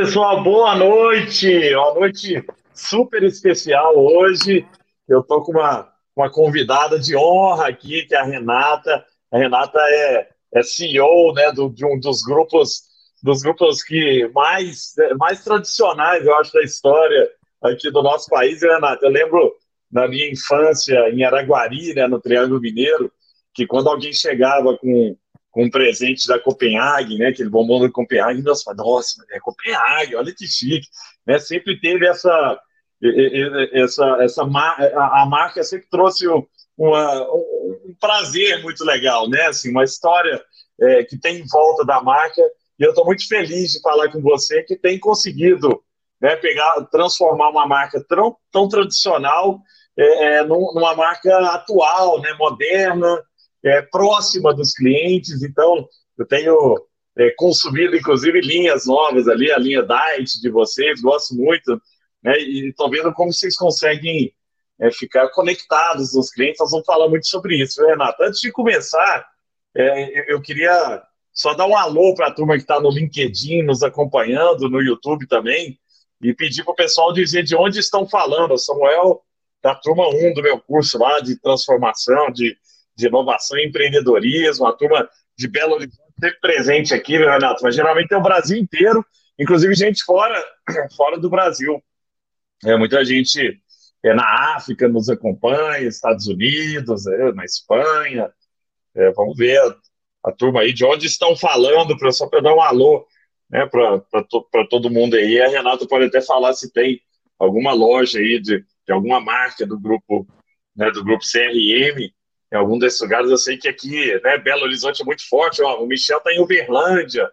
Pessoal, boa noite. Uma noite super especial hoje. Eu estou com uma, uma convidada de honra aqui, que é a Renata. A Renata é, é CEO né, do, de um dos grupos dos grupos que mais, mais tradicionais, eu acho, da história aqui do nosso país, Renata. Eu lembro na minha infância em Araguari, né, no Triângulo Mineiro, que quando alguém chegava com com um presente da Copenhague, né? Aquele bombom da Copenhague, nós falamos, nossa, é Copenhague, olha que chique, né? Sempre teve essa essa essa a marca sempre trouxe uma, um prazer muito legal, né? Assim, uma história é, que tem em volta da marca e eu estou muito feliz de falar com você que tem conseguido né, pegar, transformar uma marca tão, tão tradicional é, é, numa marca atual, né, moderna, é, próxima dos clientes. Então, eu tenho é, consumido, inclusive, linhas novas ali, a linha Diet de vocês, gosto muito, né? E estou vendo como vocês conseguem é, ficar conectados nos clientes. Nós vamos falar muito sobre isso, Renato. Antes de começar, é, eu queria só dar um alô para a turma que está no LinkedIn, nos acompanhando, no YouTube também, e pedir para o pessoal dizer de onde estão falando. O Samuel, da turma 1 do meu curso lá de transformação, de de inovação e empreendedorismo, a turma de Belo Horizonte sempre presente aqui, né, Renato? Mas geralmente tem o Brasil inteiro, inclusive gente fora, fora do Brasil. É, muita gente é, na África nos acompanha, Estados Unidos, é, na Espanha. É, vamos ver a, a, turma aí de onde estão falando, pra, só para dar um alô né, para to, todo mundo aí. A Renata pode até falar se tem alguma loja aí de, de alguma marca do grupo, né, do grupo CRM em algum desses lugares. Eu sei que aqui, né, Belo Horizonte é muito forte. Ó, o Michel está em Uberlândia,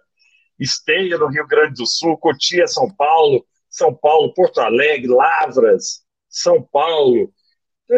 Esteia, no Rio Grande do Sul, Cotia, São Paulo, São Paulo, Porto Alegre, Lavras, São Paulo.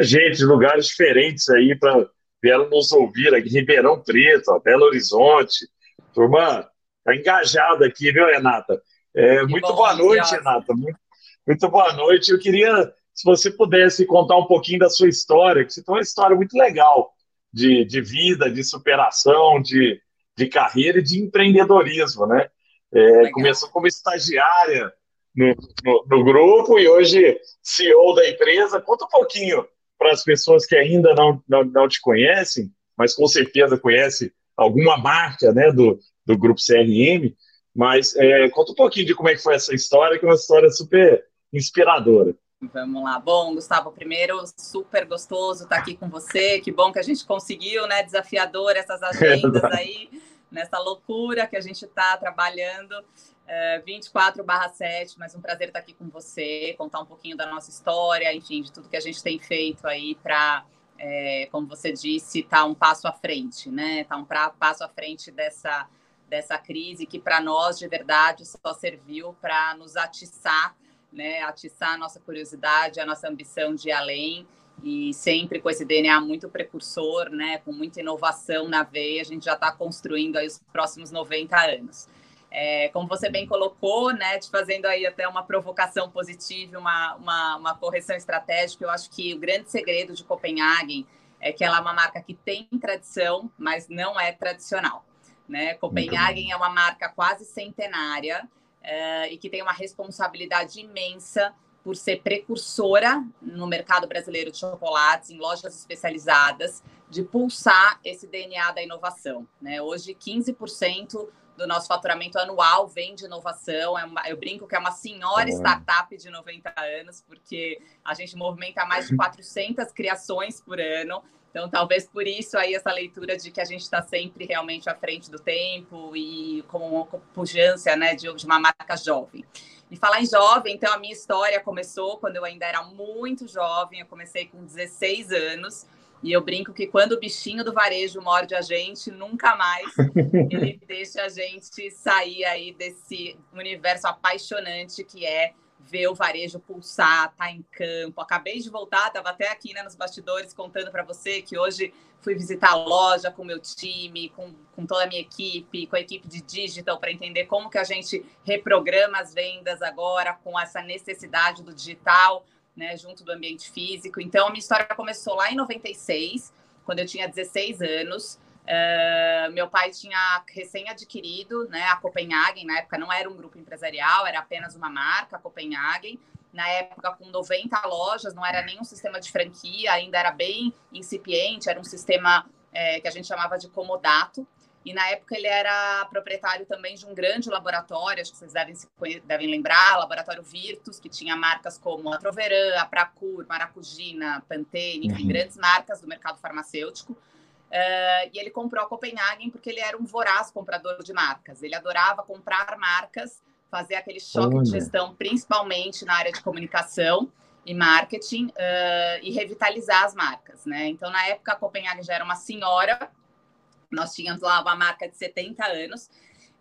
Gente, lugares diferentes aí para vieram nos ouvir aqui, Ribeirão Preto, ó, Belo Horizonte. Turma, tá engajada aqui, viu, Renata? É, muito bom, boa noite, Renata. Muito, muito boa noite. Eu queria se você pudesse contar um pouquinho da sua história, que você tem uma história muito legal de, de vida, de superação, de, de carreira e de empreendedorismo, né? É, começou como estagiária no, no, no, grupo e hoje CEO da empresa. Conta um pouquinho para as pessoas que ainda não, não, não te conhecem, mas com certeza conhecem alguma marca né, do, do grupo CRM, mas é, conta um pouquinho de como é que foi essa história, que é uma história super inspiradora. Vamos lá. Bom, Gustavo, primeiro, super gostoso estar aqui com você. Que bom que a gente conseguiu, né? Desafiador essas agendas aí, nessa loucura que a gente está trabalhando. Uh, 24 7, mas um prazer estar aqui com você, contar um pouquinho da nossa história, enfim, de tudo que a gente tem feito aí para, é, como você disse, estar tá um passo à frente, né? Estar tá um pra, passo à frente dessa, dessa crise que para nós, de verdade, só serviu para nos atiçar né, atiçar a nossa curiosidade, a nossa ambição de ir além e sempre com esse DNA muito precursor, né, com muita inovação na veia, a gente já está construindo aí os próximos 90 anos. É, como você bem colocou, né, te fazendo aí até uma provocação positiva, uma, uma, uma correção estratégica, eu acho que o grande segredo de Copenhagen é que ela é uma marca que tem tradição, mas não é tradicional. Né? Copenhagen é uma marca quase centenária, uh, e que tem uma responsabilidade imensa por ser precursora no mercado brasileiro de chocolates, em lojas especializadas, de pulsar esse DNA da inovação. Né? Hoje, 15% do nosso faturamento anual vem de inovação. É uma, eu brinco que é uma senhora startup de 90 anos, porque a gente movimenta mais de 400 criações por ano. Então, talvez por isso aí essa leitura de que a gente está sempre realmente à frente do tempo e com uma pujança né, de, de uma marca jovem. E falar em jovem, então a minha história começou quando eu ainda era muito jovem, eu comecei com 16 anos, e eu brinco que quando o bichinho do varejo morde a gente, nunca mais ele deixa a gente sair aí desse universo apaixonante que é ver o varejo pulsar, tá em campo. Acabei de voltar, estava até aqui né, nos bastidores contando para você que hoje fui visitar a loja com o meu time, com, com toda a minha equipe, com a equipe de digital, para entender como que a gente reprograma as vendas agora com essa necessidade do digital, né, junto do ambiente físico. Então, a minha história começou lá em 96, quando eu tinha 16 anos. Uh, meu pai tinha recém-adquirido né, a Copenhagen, na época não era um grupo empresarial, era apenas uma marca, a Copenhagen. Na época, com 90 lojas, não era nem um sistema de franquia, ainda era bem incipiente, era um sistema é, que a gente chamava de comodato. E na época ele era proprietário também de um grande laboratório, acho que vocês devem, devem lembrar, o Laboratório Virtus, que tinha marcas como a Troveran, a Pracur, Maracugina, Pantene, enfim, uhum. grandes marcas do mercado farmacêutico. Uh, e ele comprou a Copenhagen porque ele era um voraz comprador de marcas. Ele adorava comprar marcas, fazer aquele choque Olha. de gestão, principalmente na área de comunicação e marketing, uh, e revitalizar as marcas. Né? Então, na época, a Copenhagen já era uma senhora, nós tínhamos lá uma marca de 70 anos.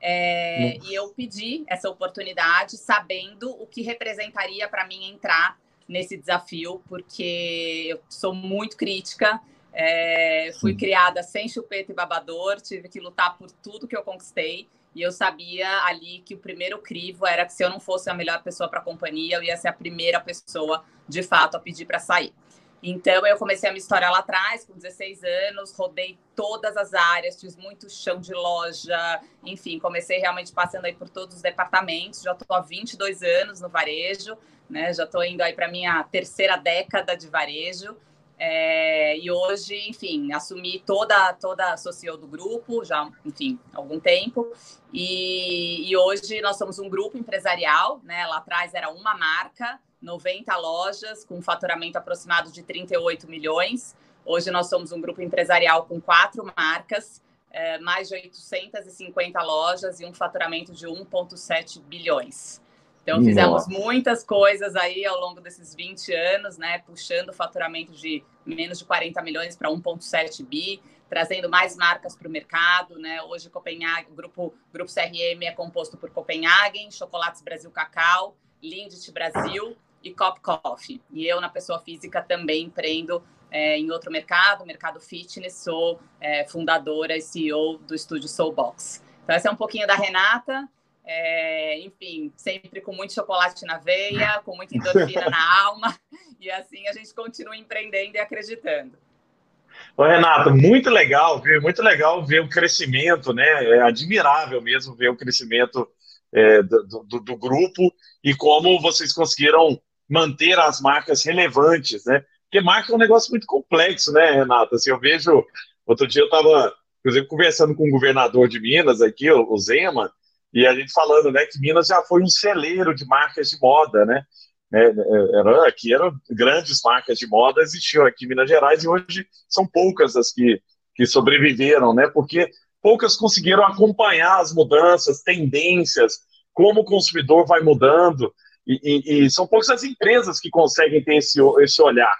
É, e eu pedi essa oportunidade, sabendo o que representaria para mim entrar nesse desafio, porque eu sou muito crítica é, fui criada sem chupeta e babador, tive que lutar por tudo que eu conquistei. E eu sabia ali que o primeiro crivo era que se eu não fosse a melhor pessoa para a companhia, eu ia ser a primeira pessoa, de fato, a pedir para sair. Então, eu comecei a minha história lá atrás, com 16 anos, rodei todas as áreas, fiz muito chão de loja, enfim, comecei realmente passando aí por todos os departamentos. Já estou há 22 anos no varejo, né? Já estou indo aí para minha terceira década de varejo. É, e hoje, enfim, assumi toda, toda a social do grupo, já, enfim, algum tempo. E, e, hoje nós somos um grupo empresarial, né? Lá atrás era uma marca, 90 lojas, com um faturamento aproximado de 38 milhões. Hoje nós somos um grupo empresarial com quatro marcas, é, mais de 850 lojas e um faturamento de 1,7 bilhões. Então, fizemos Nossa. muitas coisas aí ao longo desses 20 anos, né? Puxando o faturamento de menos de 40 milhões para 1,7 bi, trazendo mais marcas para o mercado, né? Hoje, Copenhagen, o grupo, grupo CRM é composto por Copenhagen, Chocolates Brasil Cacau, Lindt Brasil e Cop Coffee. E eu, na pessoa física, também empreendo é, em outro mercado, mercado fitness, sou é, fundadora e CEO do estúdio Soulbox. Então, essa é um pouquinho da Renata. É, enfim, sempre com muito chocolate na veia, com muita endorfina na alma, e assim a gente continua empreendendo e acreditando. Ô, Renato, muito legal ver, muito legal ver o crescimento, né? É admirável mesmo ver o crescimento é, do, do, do, grupo e como vocês conseguiram manter as marcas relevantes, né? Porque marca é um negócio muito complexo, né, Renato? Assim, eu vejo, outro dia eu estava, inclusive, conversando com o governador de Minas aqui, o Zema, e a gente falando, né, que Minas já foi um celeiro de marcas de moda, né? É, é, era, aqui eram grandes marcas de moda, existiam aqui em Minas Gerais, e hoje são poucas as que, que sobreviveram, né? Porque poucas conseguiram acompanhar as mudanças, tendências, como o consumidor vai mudando, e, e, e são poucas as empresas que conseguem ter esse, esse olhar.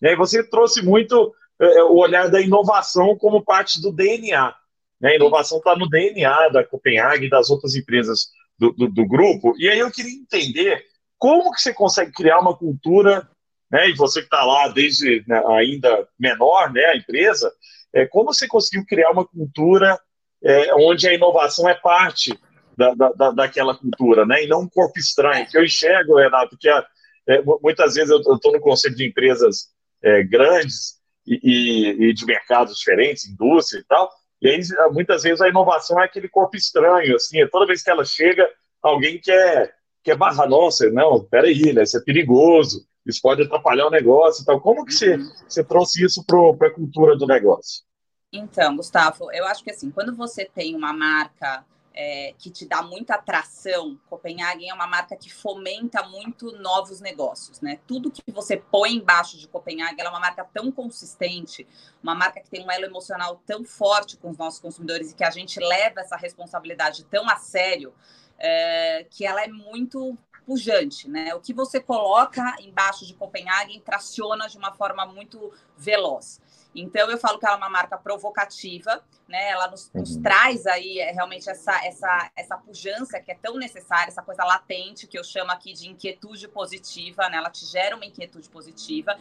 Né? E você trouxe muito é, o olhar da inovação como parte do DNA. Né? A inovação está no DNA da Copenhague e das outras empresas do, do, do, grupo. E aí eu queria entender como que você consegue criar uma cultura, né? e você que está lá desde né, ainda menor, né, a empresa, é, como você conseguiu criar uma cultura é, onde a inovação é parte da, da, daquela cultura, né? e não um corpo estranho. Que eu enxergo, Renato, que a, é, muitas vezes eu estou no conselho de empresas é, grandes e, e, e de mercados diferentes, indústria e tal, e aí, muitas vezes, a inovação é aquele corpo estranho, assim, é toda vez que ela chega, alguém quer, quer barrar, nossa, não, peraí, né, isso é perigoso, isso pode atrapalhar o negócio e tal. Como que você, uhum. você trouxe isso para a cultura do negócio? Então, Gustavo, eu acho que assim, quando você tem uma marca é, que te dá muita atração. Copenhagen é uma marca que fomenta muito novos negócios, né? Tudo que você põe embaixo de Copenhagen, ela é uma marca tão consistente, uma marca que tem um elo emocional tão forte com os nossos consumidores e que a gente leva essa responsabilidade tão a sério, é, que ela é muito pujante, né? O que você coloca embaixo de Copenhagen traciona de uma forma muito veloz. Então eu falo que ela é uma marca provocativa, né? Ela nos, uhum. nos traz aí é, realmente essa, essa, essa pujança que é tão necessária, essa coisa latente que eu chamo aqui de inquietude positiva, né? Ela te gera uma inquietude positiva.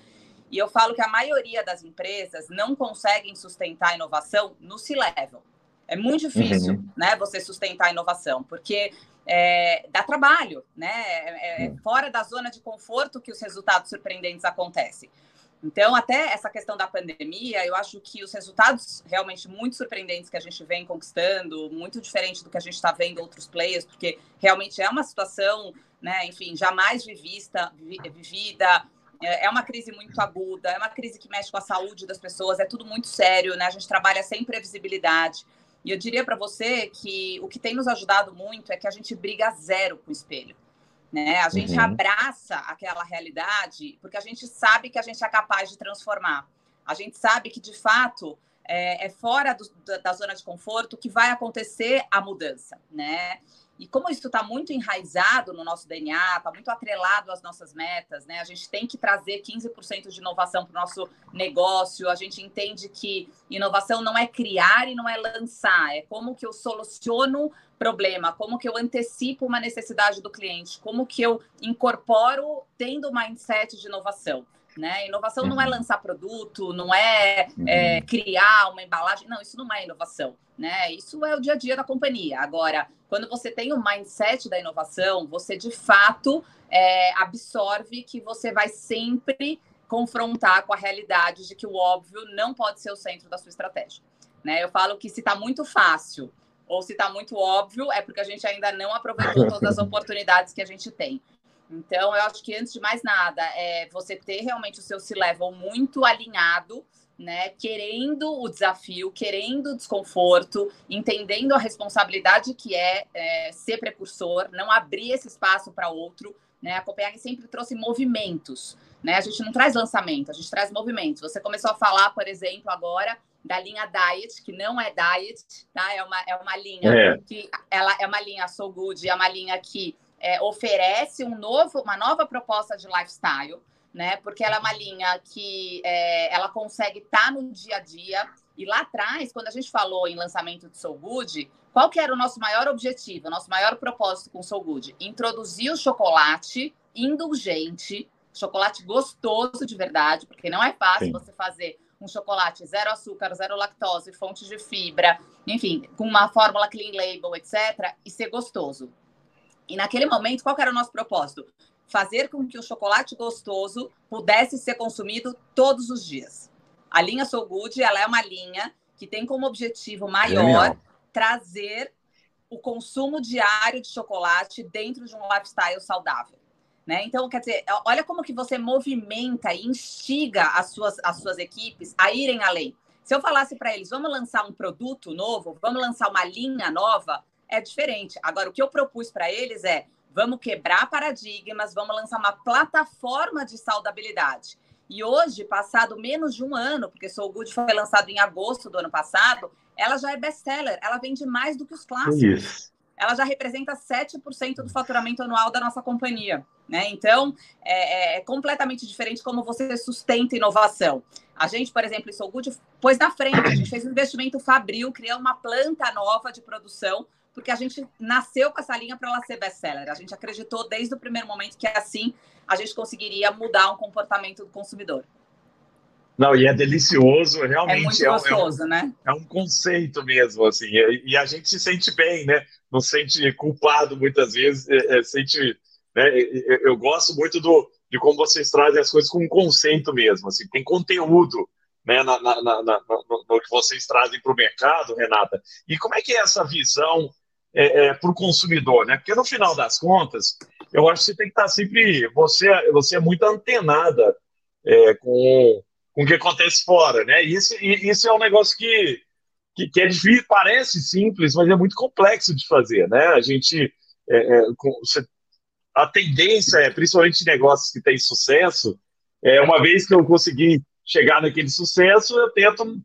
E eu falo que a maioria das empresas não conseguem sustentar a inovação no C-level. É muito difícil, uhum. né? Você sustentar a inovação, porque é, dá trabalho, né? É, é, é fora da zona de conforto que os resultados surpreendentes acontecem. Então, até essa questão da pandemia, eu acho que os resultados realmente muito surpreendentes que a gente vem conquistando, muito diferente do que a gente está vendo outros players, porque realmente é uma situação, né, enfim, jamais vivida, é, é uma crise muito aguda, é uma crise que mexe com a saúde das pessoas, é tudo muito sério, né? A gente trabalha sem previsibilidade. E eu diria para você que o que tem nos ajudado muito é que a gente briga zero com o espelho. Né? A gente uhum. abraça aquela realidade porque a gente sabe que a gente é capaz de transformar. A gente sabe que, de fato, é, é fora do, da, da, zona de conforto que vai acontecer a mudança, né? E como isso está muito enraizado no nosso DNA, está muito atrelado às nossas metas, né? A gente tem que trazer 15% de inovação para o nosso negócio. A gente entende que inovação não é criar e não é lançar, é como que eu soluciono problema, como que eu antecipo uma necessidade do cliente, como que eu incorporo tendo o mindset de inovação. Né? Inovação uhum. não é uhum. lançar produto, não é, uhum. é, criar uma embalagem, não, isso não é inovação, né? Isso é o dia a dia da companhia. Agora, quando você tem o mindset da inovação, você de fato é, absorve que você vai sempre confrontar com a realidade de que o óbvio não pode ser o centro da sua estratégia. Né? Eu falo que se está muito fácil ou se está muito óbvio, é porque a gente ainda não aproveitou todas as oportunidades que a gente tem. Então, eu acho que antes de mais nada, é você ter realmente o seu C-level muito alinhado, né? Querendo o desafio, querendo o desconforto, entendendo a responsabilidade que é, é ser precursor, não abrir esse espaço para outro. Né? A Copenhagen sempre trouxe movimentos. Né? A gente não traz lançamento, a gente traz movimentos. Você começou a falar, por exemplo, agora da linha Diet, que não é Diet, tá? É uma, é uma linha é. que ela é uma linha So Good, é uma linha que é, oferece um novo, uma nova proposta de lifestyle, né? Porque ela é uma linha que é, ela consegue estar tá no dia a dia. E lá atrás, quando a gente falou em lançamento de Soul Good, qual que era o nosso maior objetivo, o nosso maior propósito com Soul Good? Introduzir o chocolate indulgente, chocolate gostoso de verdade, porque não é fácil Sim. você fazer um chocolate zero açúcar, zero lactose, fonte de fibra, enfim, com uma fórmula clean label, etc., e ser gostoso. E naquele momento, qual era o nosso propósito? Fazer com que o chocolate gostoso pudesse ser consumido todos os dias. A linha So Good, ela é uma linha que tem como objetivo maior trazer o consumo diário de chocolate dentro de um lifestyle saudável. Né? Então, quer dizer, olha como que você movimenta e instiga as suas, as suas equipes a irem além. Se eu falasse para eles, vamos lançar um produto novo, vamos lançar uma linha nova, é diferente. Agora, o que eu propus para eles é: vamos quebrar paradigmas, vamos lançar uma plataforma de saudabilidade. E hoje, passado menos de um ano, porque Soul Good foi lançado em agosto do ano passado, ela já é best-seller, ela vende mais do que os clássicos. Isso. Ela já representa 7% do faturamento anual da nossa companhia. Né? Então, é, é, é, completamente diferente como você sustenta inovação. A gente, por exemplo, em Soul Good, pôs na frente, a gente fez um investimento fabril, criou uma planta nova de produção porque a gente nasceu com essa linha para ela ser best-seller. A gente acreditou desde o primeiro momento que assim a gente conseguiria mudar um comportamento do consumidor. Não, e é delicioso, realmente. É muito gostoso, é um, né? É um conceito mesmo, assim. E, a gente se sente bem, né? Não se sente culpado muitas vezes, é, é, sente... Né? Eu, eu gosto muito do, de como vocês trazem as coisas com um conceito mesmo, assim. Tem conteúdo né, na, na, na, no, no, que vocês trazem para o mercado, Renata. E como é que é essa visão é, é, para o consumidor, né? Porque no final das contas, eu acho que você tem que estar sempre. Você, você é muito antenada é, com, com o que acontece fora, né? Isso, e isso é um negócio que, que, que, é difícil, parece simples, mas é muito complexo de fazer, né? A gente. É, é, com, você, a tendência é, principalmente negócios que têm sucesso, é, uma vez que eu consegui chegar naquele sucesso, eu tento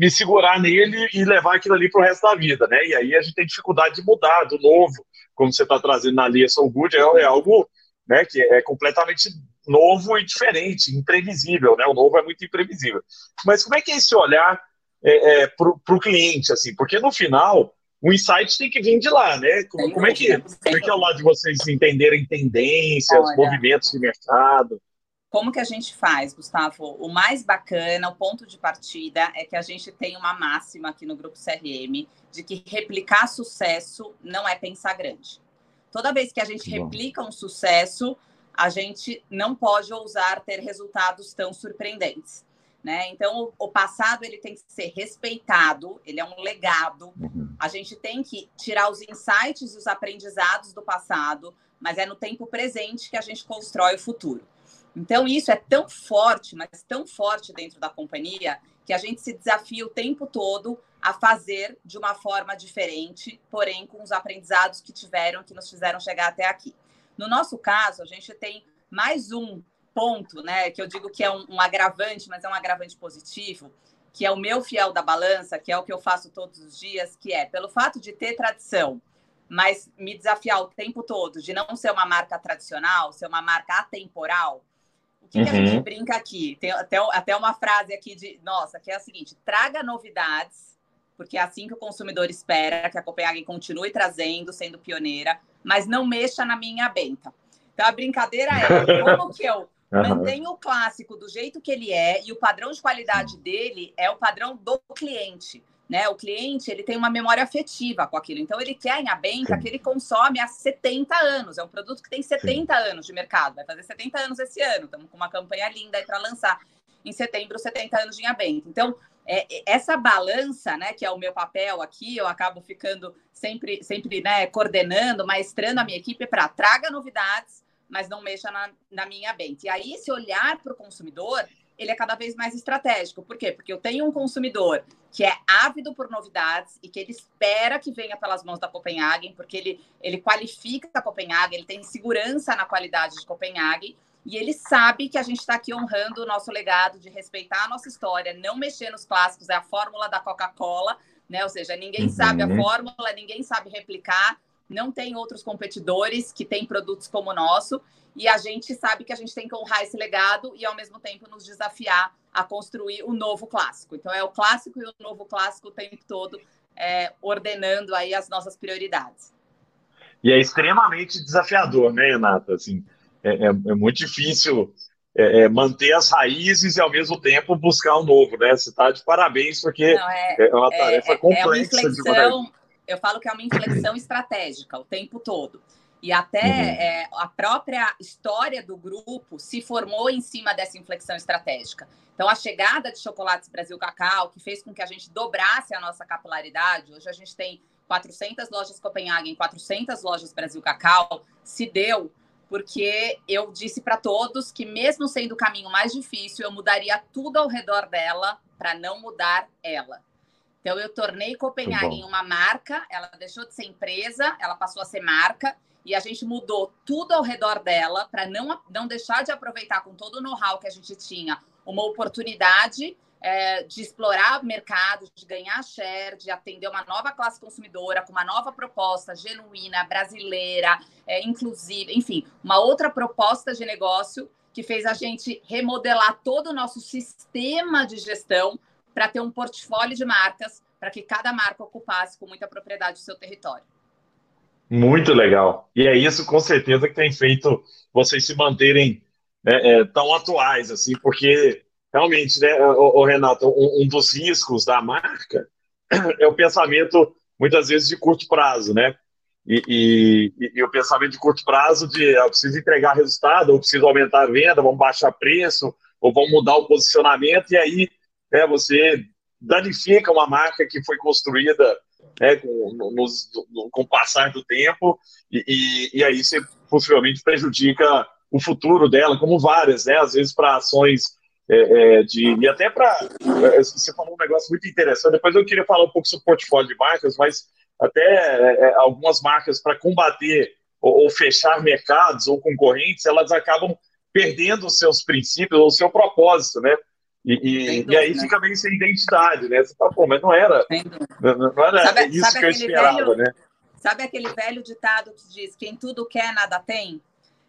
me segurar nele e levar aquilo ali para o resto da vida, né? E aí a gente tem dificuldade de mudar, do novo, como você está trazendo na linha So Good, é, é, algo né, que é completamente novo e diferente, imprevisível, né? O novo é muito imprevisível. Mas como é que é esse olhar é, é, para o cliente, assim? Porque no final o insight tem que vir de lá, né? Como, como é, que, como é que é o lado de vocês entenderem tendências, Olha, movimentos de mercado? Como que a gente faz, Gustavo? O mais bacana, o ponto de partida é que a gente tem uma máxima aqui no grupo CRM de que replicar sucesso não é pensar grande. Toda vez que a gente replica um sucesso, a gente não pode ousar ter resultados tão surpreendentes. Né? Então, o, o passado ele tem que ser respeitado, ele é um legado. Uhum. A gente tem que tirar os insights e os aprendizados do passado, mas é no tempo presente que a gente constrói o futuro. Então, isso é tão forte, mas tão forte dentro da companhia, que a gente se desafia o tempo todo a fazer de uma forma diferente, porém com os aprendizados que tiveram, que nos fizeram chegar até aqui. No nosso caso, a gente tem mais um ponto, né, que eu digo que é um, um agravante, mas é um agravante positivo, que é o meu fiel da balança, que é o que eu faço todos os dias, que é pelo fato de ter tradição, mas me desafiar o tempo todo de não ser uma marca tradicional, ser uma marca atemporal. O que, uhum. que a gente uhum. brinca aqui? Tem até, até uma frase aqui de, nossa, que é a seguinte: traga novidades, porque é assim que o consumidor espera que a Copenhagen continue trazendo, sendo pioneira, mas não mexa na minha benta. Então a brincadeira é como que eu Uhum. Mantém o clássico do jeito que ele é e o padrão de qualidade dele é o padrão do cliente. Né? O cliente ele tem uma memória afetiva com aquilo. Então, ele quer em Abenta que ele consome há 70 anos. É um produto que tem 70 Sim. anos de mercado. Vai fazer 70 anos esse ano. Estamos com uma campanha linda aí para lançar em setembro 70 anos de Abenta. Então, é, essa balança, né, que é o meu papel aqui, eu acabo ficando sempre, sempre né, coordenando, maestrando a minha equipe para traga novidades, mas não mexa na, na minha benta. E aí, esse olhar para o consumidor, ele é cada vez mais estratégico. Por quê? Porque eu tenho um consumidor que é ávido por novidades e que ele espera que venha pelas mãos da Copenhagen, porque ele, ele qualifica a Copenhagen, ele tem segurança na qualidade de Copenhagen, e ele sabe que a gente está aqui honrando o nosso legado de respeitar a nossa história, não mexer nos clássicos, é a fórmula da Coca-Cola, né? Ou seja, ninguém uhum. sabe a fórmula, ninguém sabe replicar, não tem outros competidores que têm produtos como o nosso, e a gente sabe que a gente tem que honrar esse legado e, ao mesmo tempo, nos desafiar a construir o novo clássico. Então, é o clássico e o novo clássico o tempo todo, é, ordenando aí as nossas prioridades. E é extremamente desafiador, né, Renata? Assim, é, é, é muito difícil é, é, manter as raízes e, ao mesmo tempo, buscar o um novo, né? Você está de parabéns, porque Não, é, é, uma tarefa complexa. É uma inflexão, eu falo que é uma inflexão estratégica o tempo todo. E até uhum. é, a própria história do grupo se formou em cima dessa inflexão estratégica. Então, a chegada de Chocolates Brasil Cacau, que fez com que a gente dobrasse a nossa capilaridade, hoje a gente tem 400 lojas Copenhagen, 400 lojas Brasil Cacau, se deu porque eu disse para todos que, mesmo sendo o caminho mais difícil, eu mudaria tudo ao redor dela para não mudar ela. Então, eu tornei Copenhagen uma marca, ela deixou de ser empresa, ela passou a ser marca, e a gente mudou tudo ao redor dela para não, não deixar de aproveitar com todo o know-how que a gente tinha uma oportunidade é, de explorar mercado, de ganhar share, de atender uma nova classe consumidora com uma nova proposta genuína, brasileira, é, inclusive, enfim, uma outra proposta de negócio que fez a gente remodelar todo o nosso sistema de gestão para ter um portfólio de marcas para que cada marca ocupasse com muita propriedade o seu território. Muito legal. E é isso, com certeza, que tem feito vocês se manterem né, é, tão atuais, assim, porque realmente, né, o, Renato, um, um, dos riscos da marca é o pensamento, muitas vezes, de curto prazo, né? E, e, e o pensamento de curto prazo de eu preciso entregar resultado, ou preciso aumentar a venda, vamos baixar preço, ou vamos mudar o posicionamento, e aí né, você danifica uma marca que foi construída né, com, com o passar do tempo, e, e, e, aí você possivelmente prejudica o futuro dela, como várias, né, às vezes para ações é, é, de. E até para. É, você falou um negócio muito interessante, depois eu queria falar um pouco sobre o portfólio de marcas, mas até é, é algumas marcas para combater ou, ou fechar mercados ou concorrentes, elas acabam perdendo os seus princípios ou o seu propósito, né? E, e, e, aí fica meio sem identidade, né? Você fala, pô, mas não era, não, não era sabe, isso sabe que eu esperava, velho, né? Sabe aquele velho ditado que diz quem tudo quer, nada tem?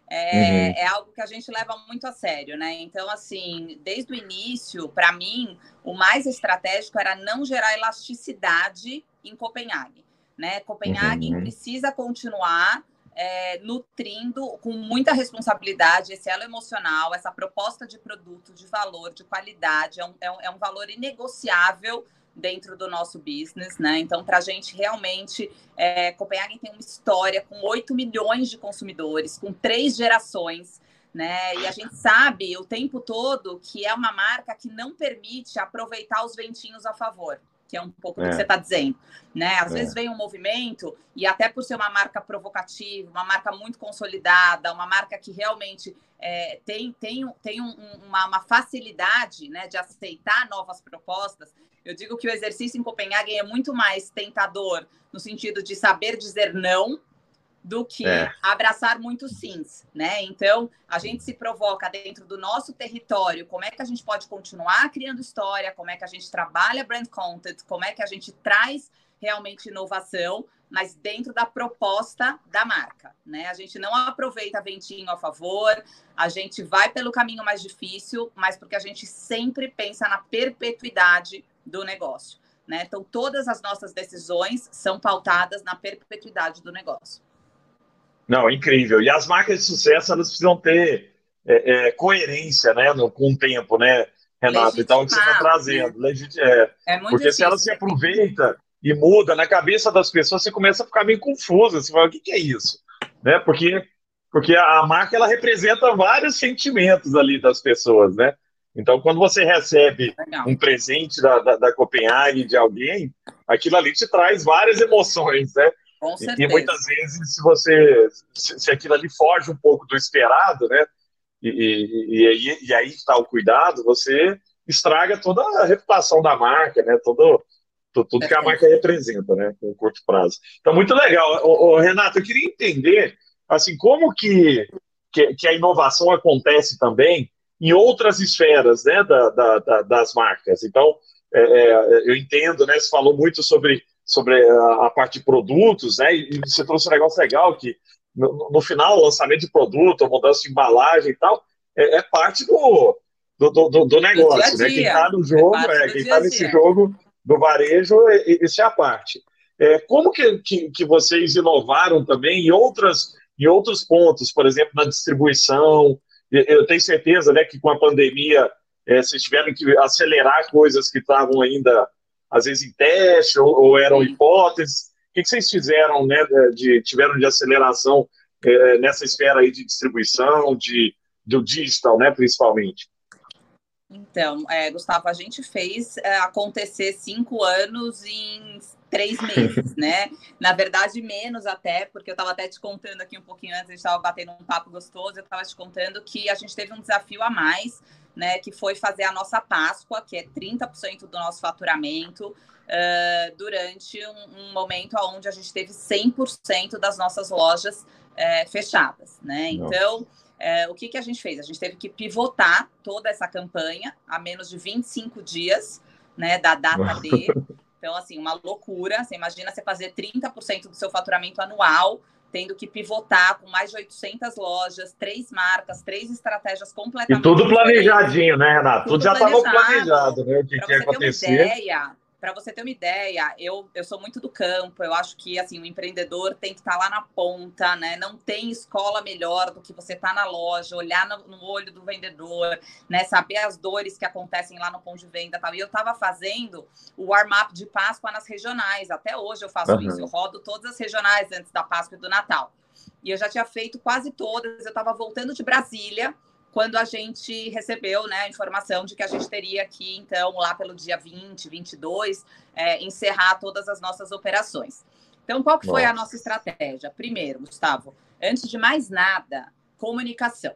É, uhum. é, algo que a gente leva muito a sério, né? Então, assim, desde o início, para mim, o mais estratégico era não gerar elasticidade em Copenhague. Né? Copenhague uhum. precisa continuar é, nutrindo com muita responsabilidade esse elo emocional, essa proposta de produto, de valor, de qualidade, é um, é um, é um valor inegociável dentro do nosso business, né? Então, para a gente realmente, é, Copenhagen tem uma história com 8 milhões de consumidores, com três gerações, né? E a gente sabe o tempo todo que é uma marca que não permite aproveitar os ventinhos a favor que é um pouco é. do que você está dizendo, né? Às é. vezes vem um movimento e até por ser uma marca provocativa, uma marca muito consolidada, uma marca que realmente é, tem, tem, tem um, uma, uma, facilidade né, de aceitar novas propostas. Eu digo que o exercício em Copenhague é muito mais tentador no sentido de saber dizer não do que é. abraçar muitos sims, né? Então, a gente se provoca dentro do nosso território, como é que a gente pode continuar criando história, como é que a gente trabalha brand content, como é que a gente traz realmente inovação, mas dentro da proposta da marca, né? A gente não aproveita ventinho a favor, a gente vai pelo caminho mais difícil, mas porque a gente sempre pensa na perpetuidade do negócio, né? Então, todas as nossas decisões são pautadas na perpetuidade do negócio. Não, incrível. E as marcas de sucesso, elas precisam ter é, é, coerência, né, no, com o tempo, né, Renato? Legitimar, então, o que você está trazendo. Né? Legit... É, é porque difícil. se ela se aproveita e muda na cabeça das pessoas, você começa a ficar meio confusa. Você fala, o que, que é isso? Né? Porque, porque a marca, ela representa vários sentimentos ali das pessoas, né? Então, quando você recebe Legal. um presente da, da, da Copenhague de alguém, aquilo ali te traz várias emoções, né? Com certeza. E, muitas vezes, se você se, se, aquilo ali foge um pouco do esperado, né? E, e, e, e aí está o cuidado, você estraga toda a reputação da marca, né? Todo, tudo, tudo que a marca representa, né? Com curto prazo. Então, muito legal. Ô, ô, Renato, eu queria entender, assim, como que, que, que, a inovação acontece também em outras esferas, né? Da, da, da das marcas. Então, é, é, eu entendo, né? Você falou muito sobre sobre a, a, parte de produtos, né? E, você trouxe um negócio legal que no, no final, o lançamento de produto, a mudança de embalagem e tal, é, é parte do, do, do, do negócio, do né? Quem está no jogo, é, quem está nesse jogo do varejo, isso é a parte. É, como que, que, que, vocês inovaram também em, outras, em outros pontos, por exemplo, na distribuição? Eu tenho certeza né, que com a pandemia é, vocês tiveram que acelerar coisas que estavam ainda às vezes em teste ou, ou eram hipóteses? O que, que, vocês fizeram, né, de, tiveram de aceleração é, nessa esfera aí de distribuição, de, do digital, né, principalmente? Então, é, Gustavo, a gente fez é, acontecer cinco anos em três meses, né? Na verdade, menos até, porque eu estava até te contando aqui um pouquinho antes, a gente estava batendo um papo gostoso, eu estava te contando que a gente teve um desafio a mais né, que foi fazer a nossa Páscoa, que é 30% do nosso faturamento, uh, durante um, um, momento onde a gente teve 100% das nossas lojas uh, fechadas. Né? Então, uh, o que, que a gente fez? A gente teve que pivotar toda essa campanha a menos de 25 dias né, da data D. Então, assim, uma loucura. Você imagina você fazer 30% do seu faturamento anual tendo que pivotar com mais de 800 lojas, três marcas, três estratégias completamente. E tudo planejadinho, né, Renato? Tudo, tudo já estava planejado, né? O que, que ia acontecer. Ter uma ideia, para você ter uma ideia, eu, eu sou muito do campo, eu acho que assim, o empreendedor tem que estar tá lá na ponta, né? Não tem escola melhor do que você estar tá na loja, olhar no, no, olho do vendedor, né? Saber as dores que acontecem lá no ponto de venda tal. E eu estava fazendo o warm-up de Páscoa nas regionais. Até hoje eu faço uhum. isso, eu rodo todas as regionais antes da Páscoa e do Natal. E eu já tinha feito quase todas, eu estava voltando de Brasília quando a gente recebeu né, a informação de que a gente teria que, então, lá pelo dia 20, 22, é, encerrar todas as nossas operações. Então, qual que foi a nossa estratégia? Primeiro, Gustavo, antes de mais nada, comunicação.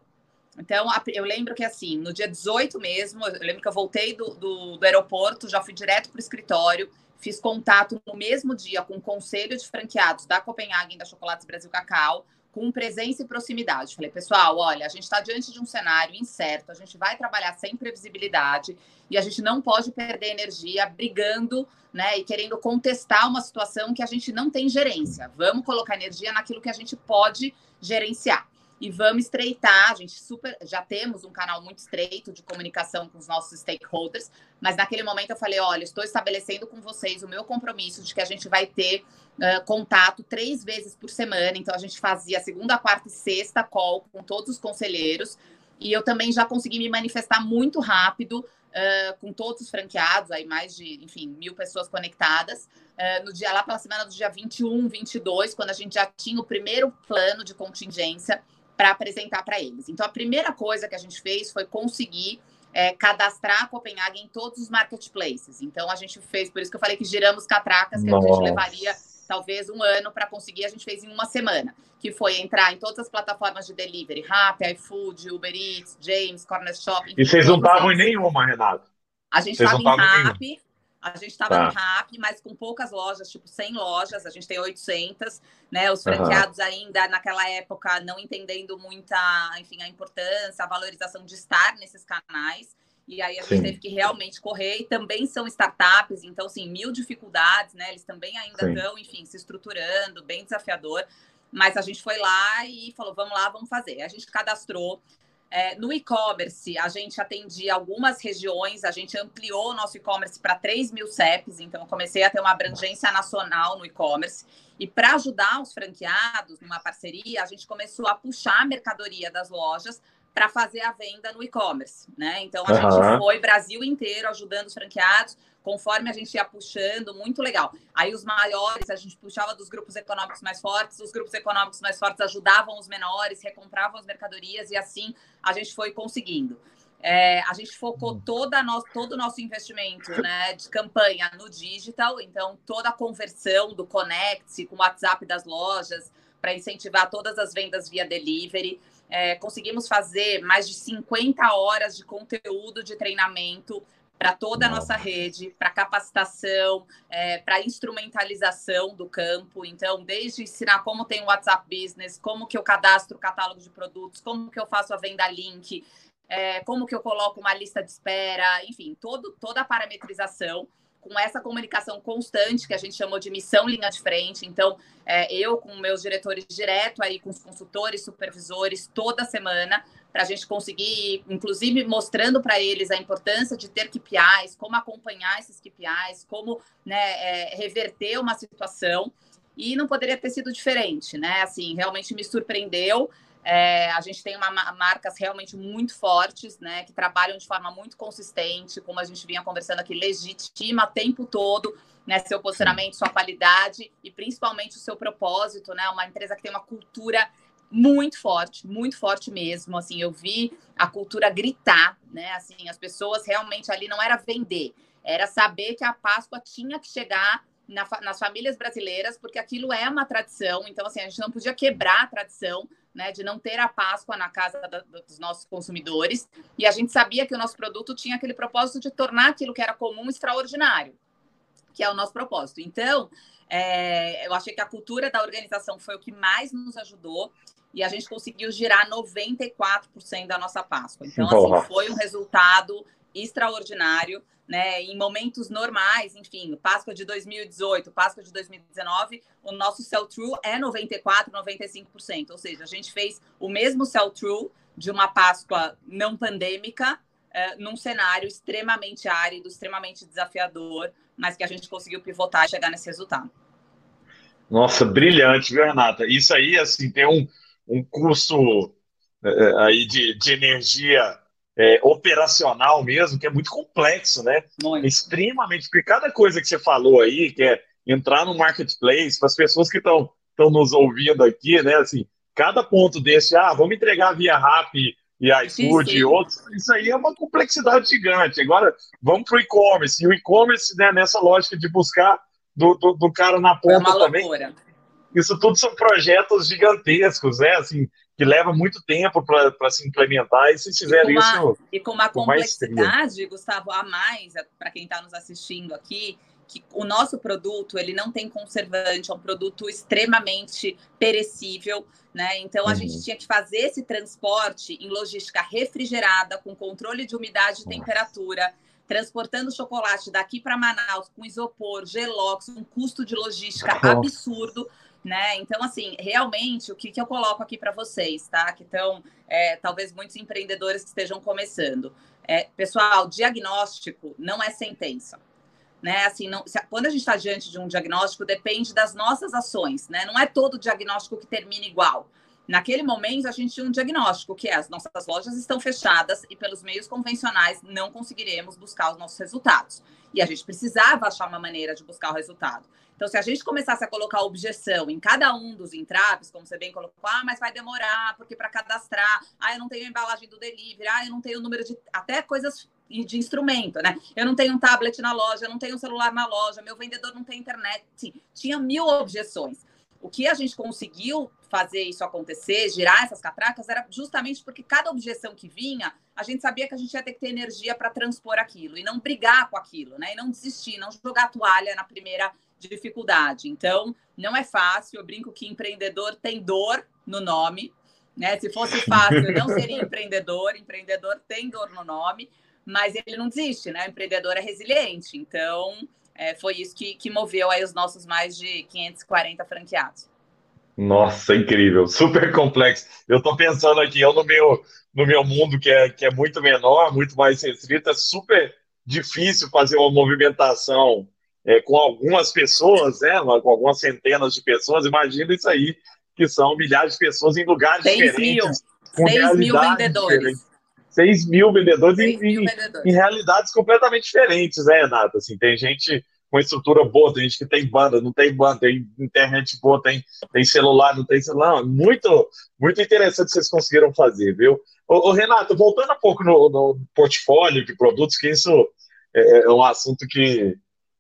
Então, eu lembro que, assim, no dia 18 mesmo, eu lembro que eu voltei do, do, do aeroporto, já fui direto para o escritório, fiz contato no mesmo dia com o conselho de franqueados da Copenhagen, da Chocolates Brasil Cacau, com presença e proximidade. Falei, pessoal, olha, a gente está diante de um cenário incerto, a gente vai trabalhar sem previsibilidade e a gente não pode perder energia brigando, né, e querendo contestar uma situação que a gente não tem gerência. Vamos colocar energia naquilo que a gente pode gerenciar e vamos estreitar. A gente super já temos um canal muito estreito de comunicação com os nossos stakeholders, mas naquele momento eu falei: olha, estou estabelecendo com vocês o meu compromisso de que a gente vai ter uh, contato três vezes por semana. Então a gente fazia segunda, quarta e sexta call com todos os conselheiros. E eu também já consegui me manifestar muito rápido uh, com todos os franqueados, aí mais de, enfim, mil pessoas conectadas. Uh, no dia lá pela semana do dia 21, 22, quando a gente já tinha o primeiro plano de contingência para apresentar para eles. Então, a primeira coisa que a gente fez foi conseguir é, cadastrar a Copenhague em todos os marketplaces. Então, a gente fez, por isso que eu falei que giramos catracas, que Nossa. a gente levaria talvez um ano para conseguir, a gente fez em uma semana, que foi entrar em todas as plataformas de delivery, Rappi, iFood, Uber Eats, James, Corner Shop. E vocês não estavam em nenhuma, Renato? A gente estava em Rappi, a gente estava tá. no RAP, mas com poucas lojas, tipo 100 lojas, a gente tem 800, né? Os franqueados uhum. ainda naquela época não entendendo muita, enfim, a importância, a valorização de estar nesses canais. E aí a gente Sim. teve que realmente correr, e também são startups, então, assim, mil dificuldades, né? Eles também ainda estão, enfim, se estruturando, bem desafiador. Mas a gente foi lá e falou, vamos lá, vamos fazer. A gente cadastrou é, no e-commerce, a gente atendia algumas regiões, a gente ampliou o nosso e-commerce para 3 mil CEPs, então eu comecei a ter uma abrangência nacional no e-commerce. E para ajudar os franqueados numa parceria, a gente começou a puxar a mercadoria das lojas para fazer a venda no e-commerce, né? Então a uhum. gente foi Brasil inteiro ajudando os franqueados, conforme a gente ia puxando, muito legal. Aí os maiores, a gente puxava dos grupos econômicos mais fortes, os grupos econômicos mais fortes ajudavam os menores, recompravam as mercadorias e assim a gente foi conseguindo. É, a gente focou uhum. toda no, todo o nosso investimento né, de campanha no digital, então toda a conversão do Connect com o WhatsApp das lojas para incentivar todas as vendas via delivery. É, conseguimos fazer mais de 50 horas de conteúdo de treinamento para toda a nossa rede, para capacitação, é, para instrumentalização do campo. Então, desde ensinar como tem o WhatsApp Business, como que eu cadastro o catálogo de produtos, como que eu faço a venda link, é, como que eu coloco uma lista de espera, enfim, todo, toda a parametrização com essa comunicação constante que a gente chamou de missão linha de frente. Então, é, eu com meus diretores direto aí com os consultores, supervisores toda semana para a gente conseguir, inclusive mostrando para eles a importância de ter KPIs, como acompanhar esses KPIs, como né, é, reverter uma situação. E não poderia ter sido diferente, né? Assim, realmente me surpreendeu. É, a gente tem uma, marcas realmente muito fortes, né, que trabalham de forma muito consistente, como a gente vinha conversando aqui, legitima o tempo todo né, seu posicionamento, sua qualidade e principalmente o seu propósito, né? Uma empresa que tem uma cultura muito forte, muito forte mesmo. Assim, eu vi a cultura gritar, né? Assim, as pessoas realmente ali não era vender, era saber que a Páscoa tinha que chegar na, nas famílias brasileiras, porque aquilo é uma tradição. Então, assim, a gente não podia quebrar a tradição né, de não ter a Páscoa na casa da, dos nossos consumidores. E a gente sabia que o nosso produto tinha aquele propósito de tornar aquilo que era comum extraordinário, que é o nosso propósito. Então, é, eu achei que a cultura da organização foi o que mais nos ajudou e a gente conseguiu girar 94% da nossa Páscoa. Então, assim, foi um resultado extraordinário né, em momentos normais, enfim, Páscoa de 2018, Páscoa de 2019, o nosso sell-through é 94, 95%, ou seja, a gente fez o mesmo sell-through de uma Páscoa não pandêmica, é, num cenário extremamente árido, extremamente desafiador, mas que a gente conseguiu pivotar e chegar nesse resultado. Nossa, brilhante, viu, Renata? Isso aí, assim, tem um, um custo é, é aí de, de energia é, operacional mesmo, que é muito complexo, né? Muito. Extremamente, porque cada coisa que você falou aí, que é entrar no marketplace, para as pessoas que estão nos ouvindo aqui, né? Assim, cada ponto desse, ah, vamos entregar via RAP e iFood e outros, isso aí é uma complexidade gigante. Agora, vamos para o e-commerce, e o e-commerce, né, nessa lógica de buscar do, do, do cara na ponta é também. Isso tudo são projetos gigantescos, né? Assim, que leva muito tempo para se implementar, e se fizer isso. E com uma complexidade, Gustavo, a mais, é, para quem está nos assistindo aqui, que o nosso produto ele não tem conservante, é um produto extremamente perecível, né? Então a uhum. gente tinha que fazer esse transporte em logística refrigerada, com controle de umidade e temperatura, transportando chocolate daqui para Manaus com isopor, gelox, um custo de logística absurdo né? Então, assim, realmente, o que, que eu coloco aqui para vocês, tá? Que estão, é, talvez muitos empreendedores que estejam começando. É, pessoal, diagnóstico não é sentença. Né? Assim, não, se, quando a gente está diante de um diagnóstico, depende das nossas ações, né? Não é todo diagnóstico que termina igual. Naquele momento, a gente tinha um diagnóstico, que é as nossas lojas estão fechadas e pelos meios convencionais não conseguiremos buscar os nossos resultados. E a gente precisava achar uma maneira de buscar o resultado. Então, se a gente começasse a colocar objeção em cada um dos entraves, como você bem colocou, ah, mas vai demorar, porque para cadastrar, ah, eu não tenho a embalagem do delivery, ah, eu não tenho o número de. até coisas de instrumento, né? Eu não tenho um tablet na loja, eu não tenho um celular na loja, meu vendedor não tem internet. Tinha mil objeções. O que a gente conseguiu fazer isso acontecer, girar essas catracas, era justamente porque cada objeção que vinha, a gente sabia que a gente ia ter que ter energia para transpor aquilo e não brigar com aquilo, né? E não desistir, não jogar a toalha na primeira dificuldade. Então, não é fácil. Eu brinco que empreendedor tem dor no nome, né? Se fosse fácil, eu não seria empreendedor. Empreendedor tem dor no nome, mas ele não desiste, né? O empreendedor é resiliente. Então, é, foi isso que, que moveu aí os nossos mais de 540 franqueados. Nossa, incrível, super complexo. Eu estou pensando aqui, eu no meu, no meu mundo que é, que é muito menor, muito mais restrito, é super difícil fazer uma movimentação é, com algumas pessoas, né, com algumas centenas de pessoas. Imagina isso aí, que são milhares de pessoas em lugares 6 diferentes. Mil. 6 mil vendedores. Diferentes. 6 mil vendedores, 6 em, mil vendedores. Em, realidades completamente diferentes, né, Renata? Assim, tem gente com estrutura boa, tem gente que tem banda, não tem banda, tem internet boa, tem, tem celular, não tem celular. Muito, muito interessante vocês conseguiram fazer, viu? Ô, ô Renato, voltando um pouco no, no, portfólio de produtos, que isso é, é um assunto que,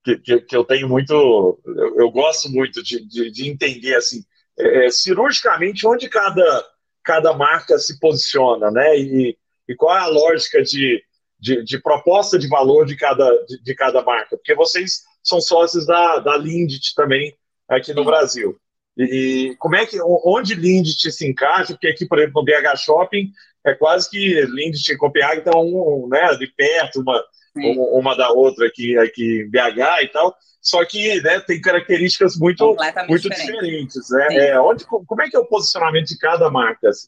que, que, que, eu tenho muito, eu, eu gosto muito de, de, de entender, assim, é, é cirurgicamente onde cada, cada marca se posiciona, né? E, e qual é a lógica de, de, de proposta de valor de cada, de, de, cada marca? Porque vocês são sócios da, da Lindt também aqui no Sim. Brasil. E, e, como é que, onde Lindt se encaixa? Porque aqui, por exemplo, no BH Shopping, é quase que Lindt e Copenhague estão um, né, de perto, uma, uma da outra aqui, aqui em BH e tal. Só que né, tem características muito, muito diferentes. Né? É, onde, como é que é o posicionamento de cada marca? Assim?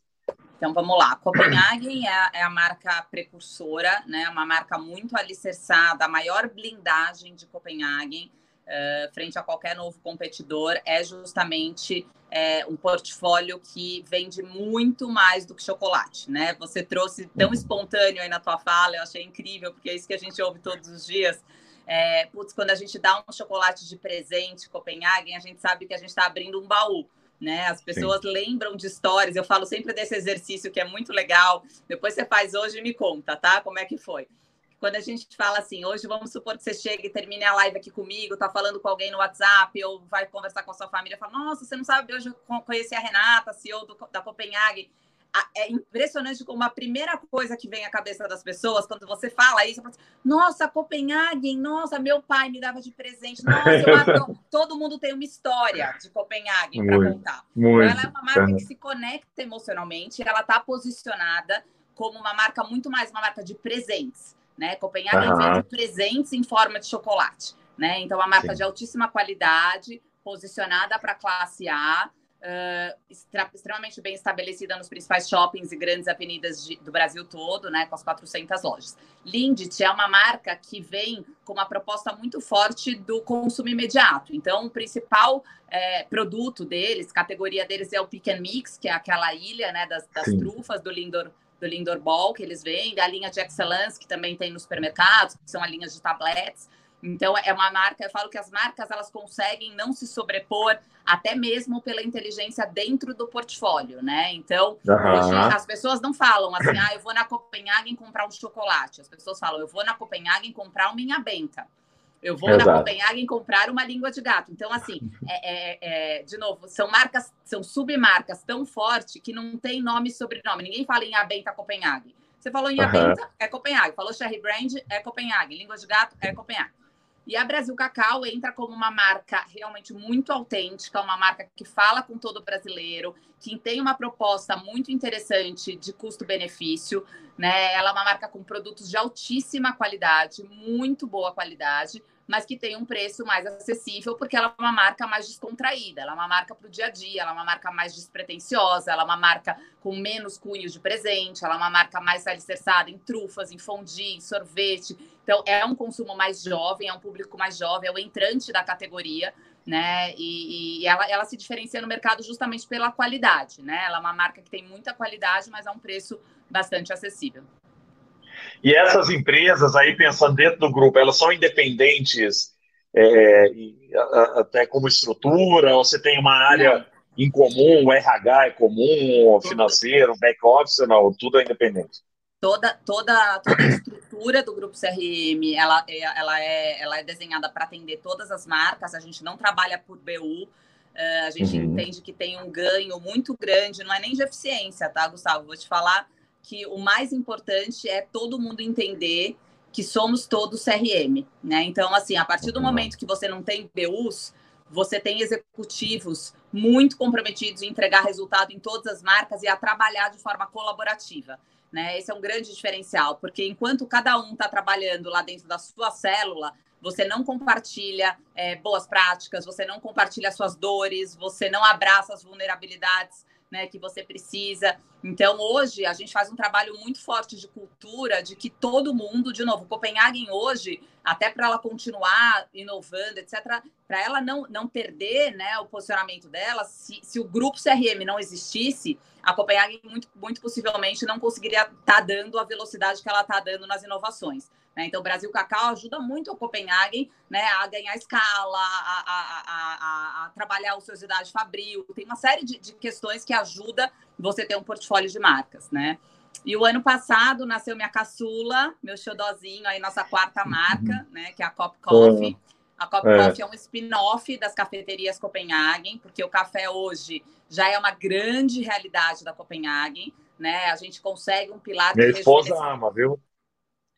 Então vamos lá, Copenhagen é, é, a marca precursora, né? Uma marca muito alicerçada, a maior blindagem de Copenhagen uh, frente a qualquer novo competidor é justamente é, um portfólio que vende muito mais do que chocolate, né? Você trouxe tão espontâneo aí na tua fala, eu achei incrível porque é isso que a gente ouve todos os dias. É, putz, quando a gente dá um chocolate de presente Copenhagen, a gente sabe que a gente está abrindo um baú né? As pessoas Sim. lembram de histórias. Eu falo sempre desse exercício que é muito legal. Depois você faz hoje e me conta, tá? Como é que foi? Quando a gente fala assim, hoje vamos supor que você chegue e termine a live aqui comigo, tá falando com alguém no WhatsApp ou vai conversar com a sua família, fala: "Nossa, você não sabe, hoje eu conheci a Renata, CEO do, da Copenhague" é impressionante como a primeira coisa que vem à cabeça das pessoas quando você fala isso, fala assim, nossa, Copenhagen, nossa, meu pai me dava de presente, nossa, todo mundo tem uma história de Copenhagen para contar. Muito. Então, ela é uma marca que se conecta emocionalmente, ela está posicionada como uma marca muito mais uma marca de presentes, né? Copenhagen uhum. vende presentes em forma de chocolate, né? Então, uma marca Sim. de altíssima qualidade, posicionada para classe A, Uh, extremamente bem estabelecida nos principais shoppings e grandes avenidas de, do Brasil todo, né, com as 400 lojas. Lindt é uma marca que vem com uma proposta muito forte do consumo imediato. Então, o principal é, produto deles, categoria deles é o Pick and Mix, que é aquela ilha né, das, das trufas do Lindor, do Lindor Ball que eles vendem, a linha de Excellence, que também tem nos supermercados, que são a linha de tabletes. Então é uma marca, eu falo que as marcas elas conseguem não se sobrepor até mesmo pela inteligência dentro do portfólio, né? Então, uhum. hoje, as pessoas não falam assim, ah, eu vou na Copenhagen comprar um chocolate. As pessoas falam, eu vou na Copenhagen comprar uma minha benta. Eu vou Exato. na Copenhagen comprar uma língua de gato. Então, assim, é, é, é, de novo, são marcas, são submarcas tão fortes que não tem nome e sobrenome. Ninguém fala em Abenta Copenhagen. Você falou em Abenta, uhum. é Copenhagen. Falou Cherry Brand, é Copenhagen. Língua de gato, é Copenhagen. E a Brasil Cacau entra como uma marca realmente muito autêntica, uma marca que fala com todo brasileiro, que tem uma proposta muito interessante de custo-benefício, né? Ela é uma marca com produtos de altíssima qualidade, muito boa qualidade, mas que tem um preço mais acessível, porque ela é uma marca mais descontraída, ela é uma marca para o dia a dia, ela é uma marca mais despretensiosa, ela é uma marca com menos cunho de presente, ela é uma marca mais alicerçada em trufas, em fondue, em sorvete. Então, é um consumo mais jovem, é um público mais jovem, é o entrante da categoria. né? E, e, ela, ela se diferencia no mercado justamente pela qualidade, né? Ela é uma marca que tem muita qualidade, mas a um preço bastante acessível. E essas empresas aí, pensando dentro do grupo, elas são independentes é, até como estrutura, ou você tem uma área não. em comum, o RH é comum, o financeiro, o back-office, não, tudo é independente toda, toda, toda a estrutura do grupo CRM ela, é, ela, é, ela é desenhada para atender todas as marcas, a gente não trabalha por BU, eh, a gente uhum. entende que tem um ganho muito grande, não é nem de eficiência, tá, Gustavo? Vou te falar que o mais importante é todo mundo entender que somos todos CRM, né? Então, assim, a partir do uhum. momento que você não tem BUs, você tem executivos muito comprometidos em entregar resultado em todas as marcas e a trabalhar de forma colaborativa. Né? Esse é um grande diferencial, porque enquanto cada um está trabalhando lá dentro da sua célula, você não compartilha é, boas práticas, você não compartilha suas dores, você não abraça as vulnerabilidades né, que você precisa. Então, hoje, a gente faz um trabalho muito forte de cultura, de que todo mundo, de novo, Copenhagen hoje, até para ela continuar inovando, etc., para ela não, não perder né, o posicionamento dela, se, se o grupo CRM não existisse, a Copenhagen muito, muito possivelmente não conseguiria estar tá dando a velocidade que ela está dando nas inovações. Né? Então, o Brasil Cacau ajuda muito a Copenhagen né, a ganhar escala, a, a, a, a trabalhar a ociosidade fabril. Tem uma série de, de questões que ajuda você ter um portfólio de marcas, né? E o ano passado nasceu minha caçula, meu xodozinho, aí nossa quarta marca, uhum. né? Que é a Cop Coffee. A Cop é. Coffee é um spin-off das cafeterias Copenhagen, porque o café hoje já é uma grande realidade da Copenhagen, né? A gente consegue um pilar... Minha esposa ama, viu?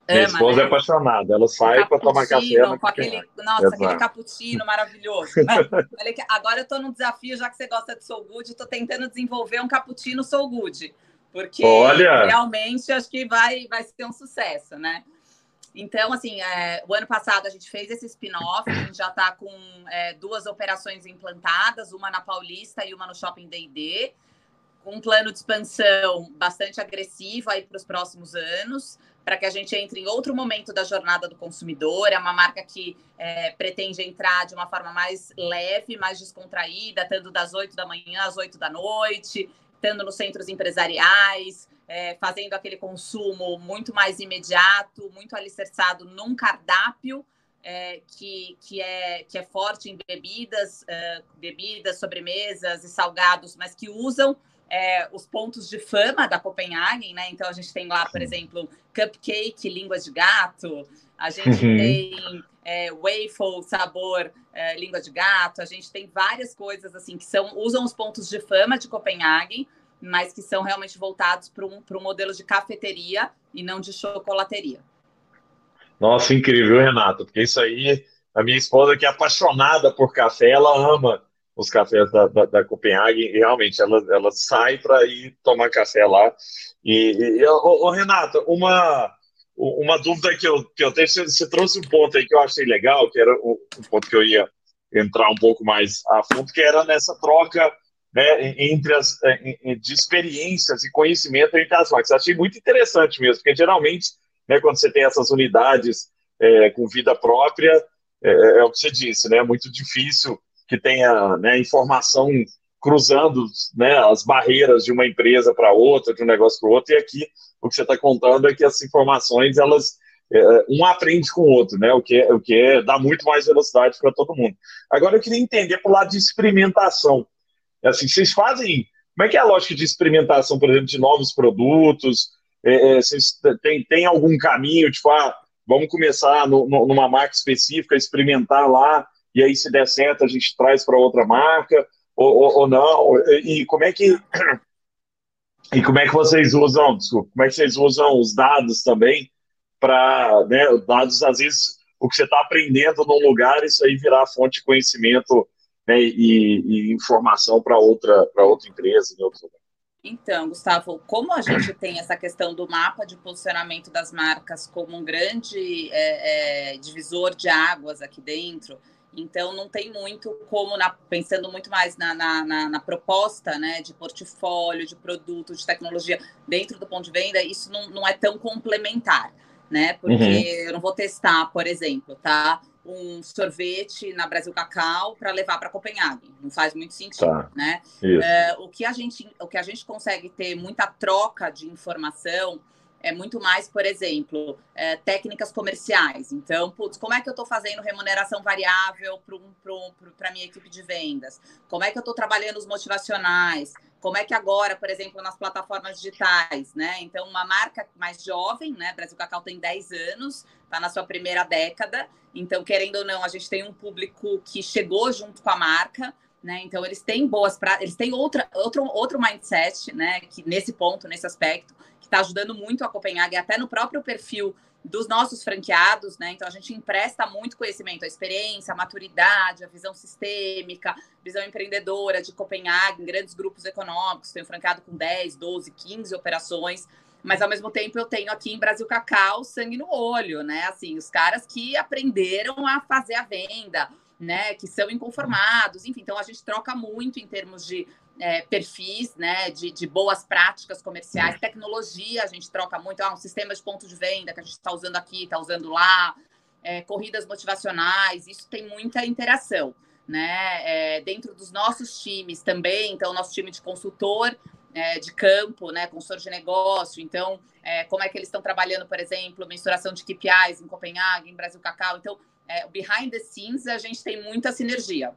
Minha Ama, esposa é né? é apaixonada, ela sai para tomar café. Com aquele, nossa, Exato. aquele cappuccino maravilhoso. Agora eu estou num desafio, já que você gosta de Soul Good, estou tentando desenvolver um cappuccino Soul Good. Porque Olha. realmente acho que vai, vai ser um sucesso, né? Então, assim, é, o ano passado a gente fez esse spin-off, a gente já está com é, duas operações implantadas, uma na Paulista e uma no Shopping D&D, com um plano de expansão bastante agressivo aí para os próximos anos para que a gente entre em outro momento da jornada do consumidor. É uma marca que é, pretende entrar de uma forma mais leve, mais descontraída, estando das 8 da manhã às 8 da noite, estando nos centros empresariais, é, fazendo aquele consumo muito mais imediato, muito alicerçado num cardápio. É, que, que, é, que é forte em bebidas, uh, bebidas, sobremesas e salgados, mas que usam é, os pontos de fama da Copenhagen, né? Então a gente tem lá, por exemplo, cupcake, língua de gato, a gente uhum. tem é, waffle, sabor, é, língua de gato, a gente tem várias coisas assim que são usam os pontos de fama de Copenhagen, mas que são realmente voltados para um, um modelo de cafeteria e não de chocolateria. Nossa, incrível, Renato, porque isso aí, a minha esposa que é apaixonada por café, ela ama os cafés da, da, da Copenhague, e realmente ela, ela sai para ir tomar café lá. E, e ô, ô, Renata, uma, uma dúvida que eu, que eu tenho, você, você trouxe um ponto aí que eu achei legal, que era um, ponto que eu ia entrar um pouco mais a fundo, que era nessa troca né, entre as de experiências e conhecimento entre as marcas. Achei muito interessante mesmo, porque geralmente, né, quando você tem essas unidades é, com vida própria, é, é, o que você disse, né, é muito difícil que tenha né, informação cruzando né, as barreiras de uma empresa para outra, de um negócio para outro, e aqui o que você está contando é que as informações, elas é, um aprende com o outro, né, o que, é, o que é, dá muito mais velocidade para todo mundo. Agora eu queria entender para o lado de experimentação. Assim, vocês fazem, como é que é a lógica de experimentação, por exemplo, de novos produtos? É, é vocês têm, tem algum caminho, tipo, ah, vamos começar no, no, numa marca específica, experimentar lá, e aí se der certo a gente traz para outra marca ou, ou, ou, não e como é que e como é que vocês usam desculpa, como é que vocês usam os dados também para né, dados às vezes o que você está aprendendo num lugar isso aí virar fonte de conhecimento né, e, e informação para outra para outra empresa em outro lugar. Então, Gustavo, como a gente tem essa questão do mapa de posicionamento das marcas como um grande é, é, divisor de águas aqui dentro, então, não tem muito como, na, pensando muito mais na, na, na, na, proposta né, de portfólio, de produto, de tecnologia dentro do ponto de venda, isso não, não é tão complementar, né? Porque uhum. eu não vou testar, por exemplo, tá? um sorvete na Brasil Cacau para levar para Copenhague. Não faz muito sentido, tá. né? É, o, que a gente, o que a gente consegue ter muita troca de informação é muito mais, por exemplo, é, técnicas comerciais. Então, putz, como é que eu estou fazendo remuneração variável para a minha equipe de vendas? Como é que eu estou trabalhando os motivacionais? Como é que agora, por exemplo, nas plataformas digitais, né? Então, uma marca mais jovem, né? Brasil Cacau tem 10 anos, está na sua primeira década. Então, querendo ou não, a gente tem um público que chegou junto com a marca, né? Então, eles têm boas práticas, eles têm outra, outro, outro mindset, né? Que nesse ponto, nesse aspecto, está ajudando muito a Copenhague, até no próprio perfil dos nossos franqueados, né? Então a gente empresta muito conhecimento, a experiência, a maturidade, a visão sistêmica, visão empreendedora de Copenhague, em grandes grupos econômicos, tenho franqueado com 10, 12, 15 operações, mas ao mesmo tempo eu tenho aqui em Brasil Cacau sangue no olho, né? Assim, os caras que aprenderam a fazer a venda, né? Que são inconformados, enfim, então a gente troca muito em termos de é, perfis né, de, de, boas práticas comerciais, tecnologia, a gente troca muito, ah, um sistema de ponto de venda que a gente está usando aqui, está usando lá, é, corridas motivacionais, isso tem muita interação. Né? É, dentro dos nossos times também, então, nosso time de consultor é, de campo, né, consultor de negócio, então, é, como é que eles estão trabalhando, por exemplo, mensuração de KPIs em Copenhague, em Brasil Cacau, então, é, behind the scenes, a gente tem muita sinergia.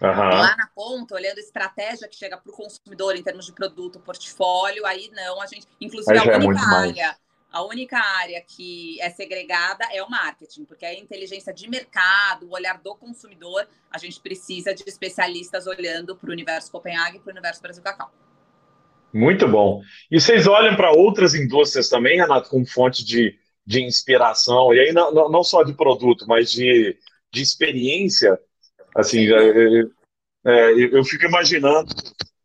Uhum. Lá na ponta, olhando a estratégia que chega para o consumidor em termos de produto, portfólio, aí não, a gente. Inclusive, a é única é área. A única área que é segregada é o marketing, porque a inteligência de mercado, o olhar do consumidor, a gente precisa de especialistas olhando para o universo Copenhague e para o universo Brasil Cacau. Muito bom. E vocês olham para outras indústrias também, Renato, como fonte de, de inspiração, e aí não, não só de produto, mas de, de experiência Assim, já, é, é, eu fico imaginando,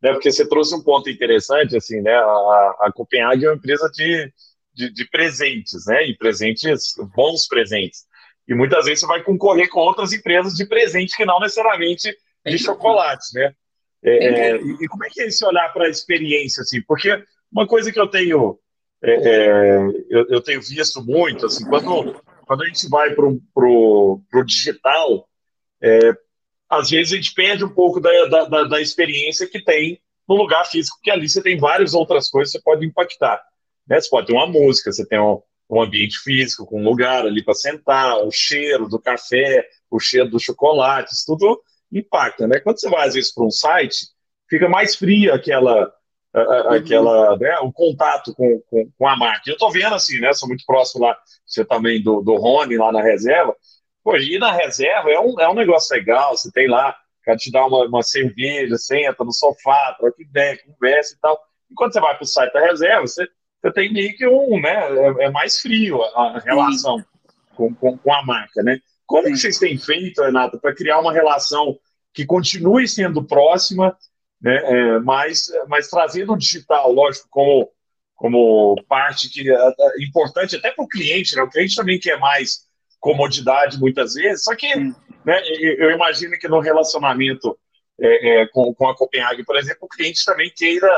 né, porque você trouxe um ponto interessante, assim, né, a, a Copenhague é uma empresa de, de, de, presentes, né, e presentes, bons presentes. E muitas vezes você vai concorrer com outras empresas de presente que não necessariamente de chocolates, né? É, é, e, como é que é esse olhar para a experiência, assim? Porque uma coisa que eu tenho, é, é, eu, eu, tenho visto muito, assim, quando, quando a gente vai para o digital, é, às vezes a gente perde um pouco da, da, da, experiência que tem no lugar físico, porque ali você tem várias outras coisas que você pode impactar. Né? Você pode ter uma música, você tem um, um ambiente físico, com um lugar ali para sentar, o cheiro do café, o cheiro do chocolate, isso tudo impacta. Né? Quando você vai, às vezes, para um site, fica mais fria aquela, uhum. aquela né, o contato com, com, com a marca. Eu estou vendo assim, né? Sou muito próximo lá, você também do, do Rony lá na reserva. Pô, ir na reserva é um, é um negócio legal, você tem lá, cara te dá uma, uma cerveja, senta no sofá, troca ideia, conversa e tal. E quando você vai para o site da reserva, você, você tem meio que um, né, é, é mais frio a, a relação com, com, com, a marca, né? Como que vocês têm feito, Renata, para criar uma relação que continue sendo próxima, né, é, mas, mas trazendo o digital, lógico, como, como parte que é, é importante até para o cliente, né? O cliente também quer mais comodidade muitas vezes, só que né, eu imagino que no relacionamento é, é, com, com a Copenhague, por exemplo, o cliente também queira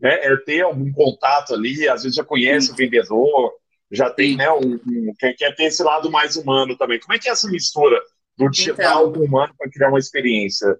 né, é, ter algum contato ali, às vezes já conhece o vendedor, já tem, né, um, um, quer, quer ter esse lado mais humano também. Como é que é essa mistura do digital então, com o humano para criar uma experiência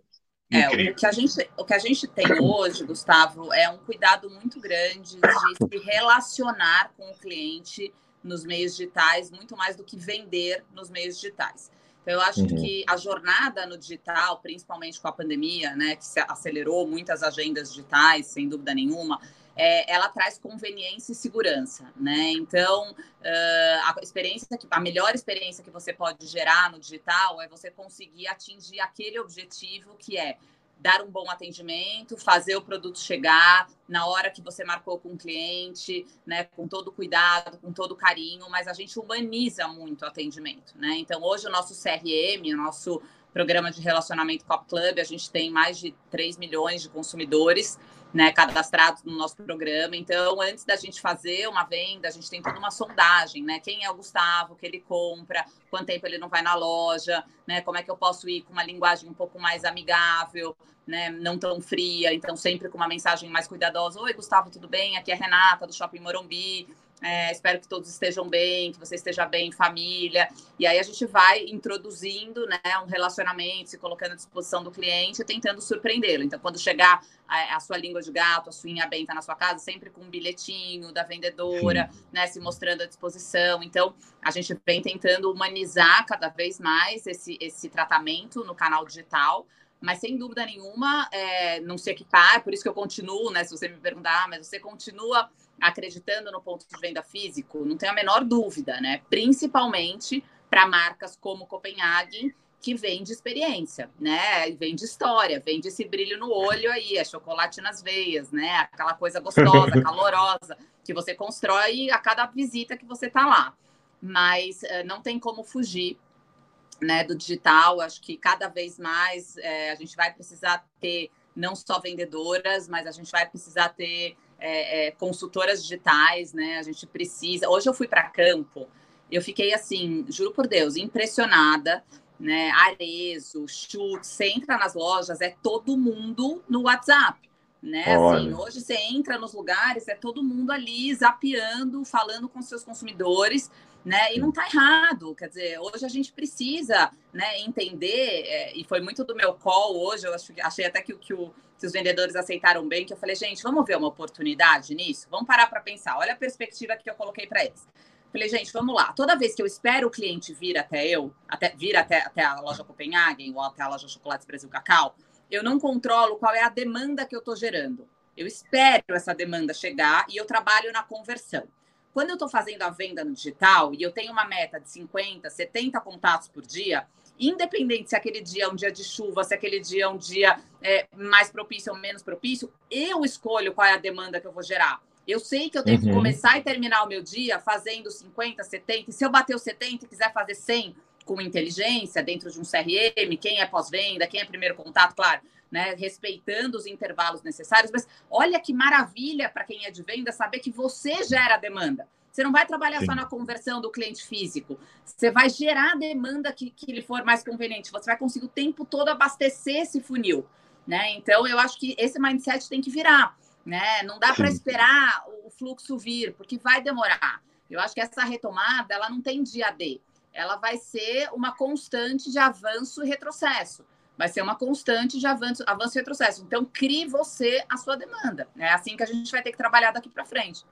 é, o que, a gente, o que a gente tem hoje, Gustavo, é um cuidado muito grande de se relacionar com o cliente nos meios digitais, muito mais do que vender nos meios digitais. Então, eu acho uhum. que a jornada no digital, principalmente com a pandemia, né, que se acelerou muitas agendas digitais, sem dúvida nenhuma, é, ela traz conveniência e segurança, né? Então, uh, a experiência, que, a melhor experiência que você pode gerar no digital é você conseguir atingir aquele objetivo que é dar um bom atendimento, fazer o produto chegar na hora que você marcou com o cliente, né, com todo cuidado, com todo carinho, mas a gente humaniza muito o atendimento, né? Então, hoje o nosso CRM, o nosso programa de relacionamento Cop Club, a gente tem mais de 3 milhões de consumidores né, cadastrados no nosso programa. Então, antes da gente fazer uma venda, a gente tem toda uma sondagem, né? Quem é o Gustavo, que ele compra, quanto tempo ele não vai na loja, né? Como é que eu posso ir com uma linguagem um pouco mais amigável, né? Não tão fria, então sempre com uma mensagem mais cuidadosa. Oi, Gustavo, tudo bem? Aqui é a Renata do Shopping Morumbi. É, espero que todos estejam bem, que você esteja bem em família. E aí a gente vai introduzindo né, um relacionamento, se colocando à disposição do cliente, tentando surpreendê-lo. Então, quando chegar a, a, sua língua de gato, a suinha benta na sua casa, sempre com um bilhetinho da vendedora, né, se mostrando à disposição. Então, a gente vem tentando humanizar cada vez mais esse, esse tratamento no canal digital mas sem dúvida nenhuma, é, não se equipar, por isso que eu continuo, né? Se você me perguntar, ah, mas você continua acreditando no ponto de venda físico? Não tenho a menor dúvida, né? Principalmente para marcas como Copenhagen, que vende experiência, né? Vende história, vende esse brilho no olho aí, é chocolate nas veias, né? Aquela coisa gostosa, calorosa, que você constrói a cada visita que você tá lá. Mas uh, não tem como fugir né, do digital. Acho que cada vez mais é, a gente vai precisar ter não só vendedoras, mas a gente vai precisar ter é, é, consultoras digitais, né? A gente precisa. Hoje eu fui para campo, eu fiquei assim, juro por Deus, impressionada. Né, Arezo, Chute, você entra nas lojas, é todo mundo no WhatsApp. Né? Assim, hoje você entra nos lugares, é todo mundo ali zapeando, falando com seus consumidores né? E não está errado, quer dizer, hoje a gente precisa, né, entender, é, e foi muito do meu call hoje, eu acho, achei até que, que, o, que os vendedores aceitaram bem, que eu falei, gente, vamos ver uma oportunidade nisso? Vamos parar para pensar, olha a perspectiva que eu coloquei para eles. Falei, gente, vamos lá. Toda vez que eu espero o cliente vir até eu, até, vir até, até a loja Copenhagen ou até a loja Chocolates Brasil Cacau, eu não controlo qual é a demanda que eu estou gerando. Eu espero essa demanda chegar e eu trabalho na conversão. Quando eu estou fazendo a venda no digital e eu tenho uma meta de 50, 70 contatos por dia, independente se aquele dia é um dia de chuva, se aquele dia é um dia é, mais propício ou menos propício, eu escolho qual é a demanda que eu vou gerar. Eu sei que eu tenho uhum. que começar e terminar o meu dia fazendo 50, 70, e se eu bater os 70 e quiser fazer 100 com inteligência dentro de um CRM, quem é pós-venda, quem é primeiro contato, claro, né, respeitando os intervalos necessários. Mas olha que maravilha para quem é de venda saber que você gera demanda. Você não vai trabalhar Sim. só na conversão do cliente físico. Você vai gerar a demanda que, que lhe for mais conveniente. Você vai conseguir o tempo todo abastecer esse funil. Né? Então, eu acho que esse mindset tem que virar. Né? Não dá para esperar o fluxo vir, porque vai demorar. Eu acho que essa retomada ela não tem dia D. Ela vai ser uma constante de avanço e retrocesso vai ser uma constante de avanço, avanço e retrocesso. Então, crie você a sua demanda. É assim que a gente vai ter que trabalhar daqui para frente.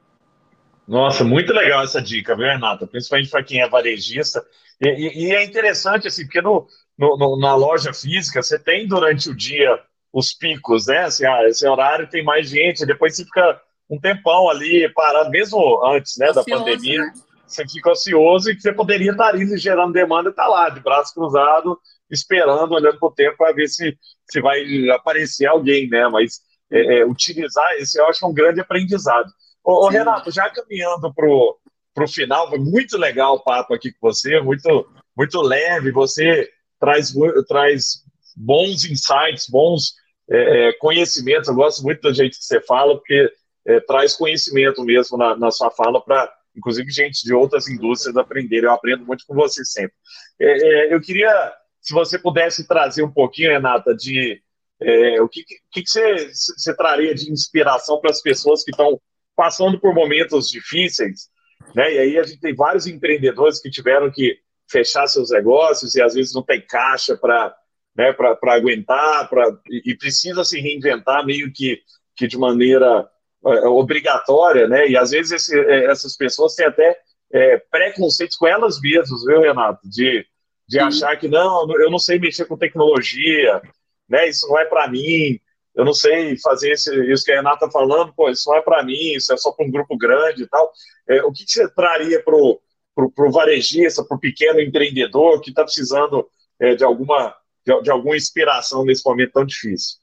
Nossa, muito legal essa dica, viu, Renata? Principalmente para quem é varejista. E, e, e, é interessante, assim, porque no, no, no, na loja física você tem durante o dia os picos, né? Assim, ah, esse horário tem mais gente, depois você fica um tempão ali parado, mesmo antes né, da pandemia. Né? Você fica ansioso e que você poderia estar ali gerando demanda e estar tá lá, de braço cruzado, esperando, olhando para o tempo para ver se, se vai aparecer alguém, né? Mas é, é, utilizar esse eu acho um grande aprendizado. Ô, ô Renato, já caminhando para o final, foi muito legal o papo aqui com você, muito, muito leve, você traz, traz bons insights, bons é, é, conhecimentos, eu gosto muito da gente que você fala, porque é, traz conhecimento mesmo na, na sua fala para inclusive gente de outras indústrias aprenderem. Eu aprendo muito com você sempre. É, eu queria se você pudesse trazer um pouquinho, Renata, de é, o que, que, que você, você traria de inspiração para as pessoas que estão passando por momentos difíceis, né? E aí a gente tem vários empreendedores que tiveram que fechar seus negócios e às vezes não tem caixa para né, para aguentar, pra, e, e, precisa se reinventar meio que, que de maneira é, obrigatória, né? E às vezes esse, é, essas pessoas têm até é, preconceitos com elas mesmas, viu, Renato? De de achar que não, eu não sei mexer com tecnologia, né? Isso não é para mim. Eu não sei fazer esse, isso que a Renata está falando, pô, isso não é para mim, isso é só para um grupo grande e tal. É, o que, que, você traria para o varejista, para o pequeno empreendedor que está precisando é, de alguma de, de, alguma inspiração nesse momento tão difícil?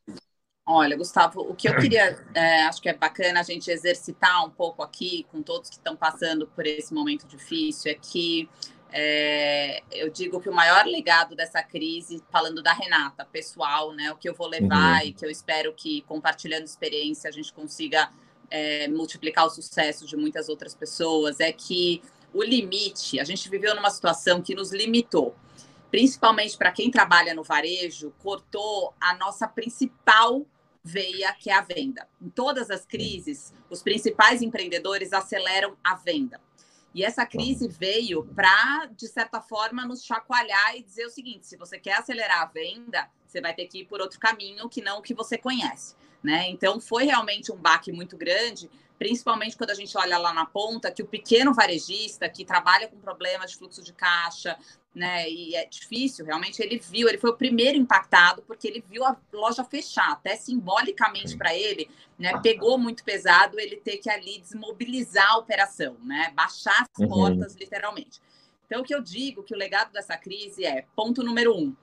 Olha, Gustavo, o que eu queria, é, acho que é bacana a gente exercitar um pouco aqui com todos que estão passando por esse momento difícil, é que é, eu digo que o maior legado dessa crise, falando da Renata, pessoal, né, o que eu vou levar uhum. e que eu espero que, compartilhando experiência, a gente consiga é, multiplicar o sucesso de muitas outras pessoas, é que o limite, a gente viveu numa situação que nos limitou, principalmente para quem trabalha no varejo, cortou a nossa principal veia que é a venda. Em todas as crises, os principais empreendedores aceleram a venda. E essa crise veio para, de certa forma, nos chacoalhar e dizer o seguinte: se você quer acelerar a venda, você vai ter que ir por outro caminho que não o que você conhece. Né? Então, foi realmente um baque muito grande, principalmente quando a gente olha lá na ponta, que o pequeno varejista que trabalha com problemas de fluxo de caixa, né, e é difícil, realmente ele viu, ele foi o primeiro impactado, porque ele viu a loja fechar, até simbolicamente para ele, né, pegou muito pesado ele ter que ali desmobilizar a operação, né, baixar as uhum. portas, literalmente. Então, o que eu digo que o legado dessa crise é, ponto número um,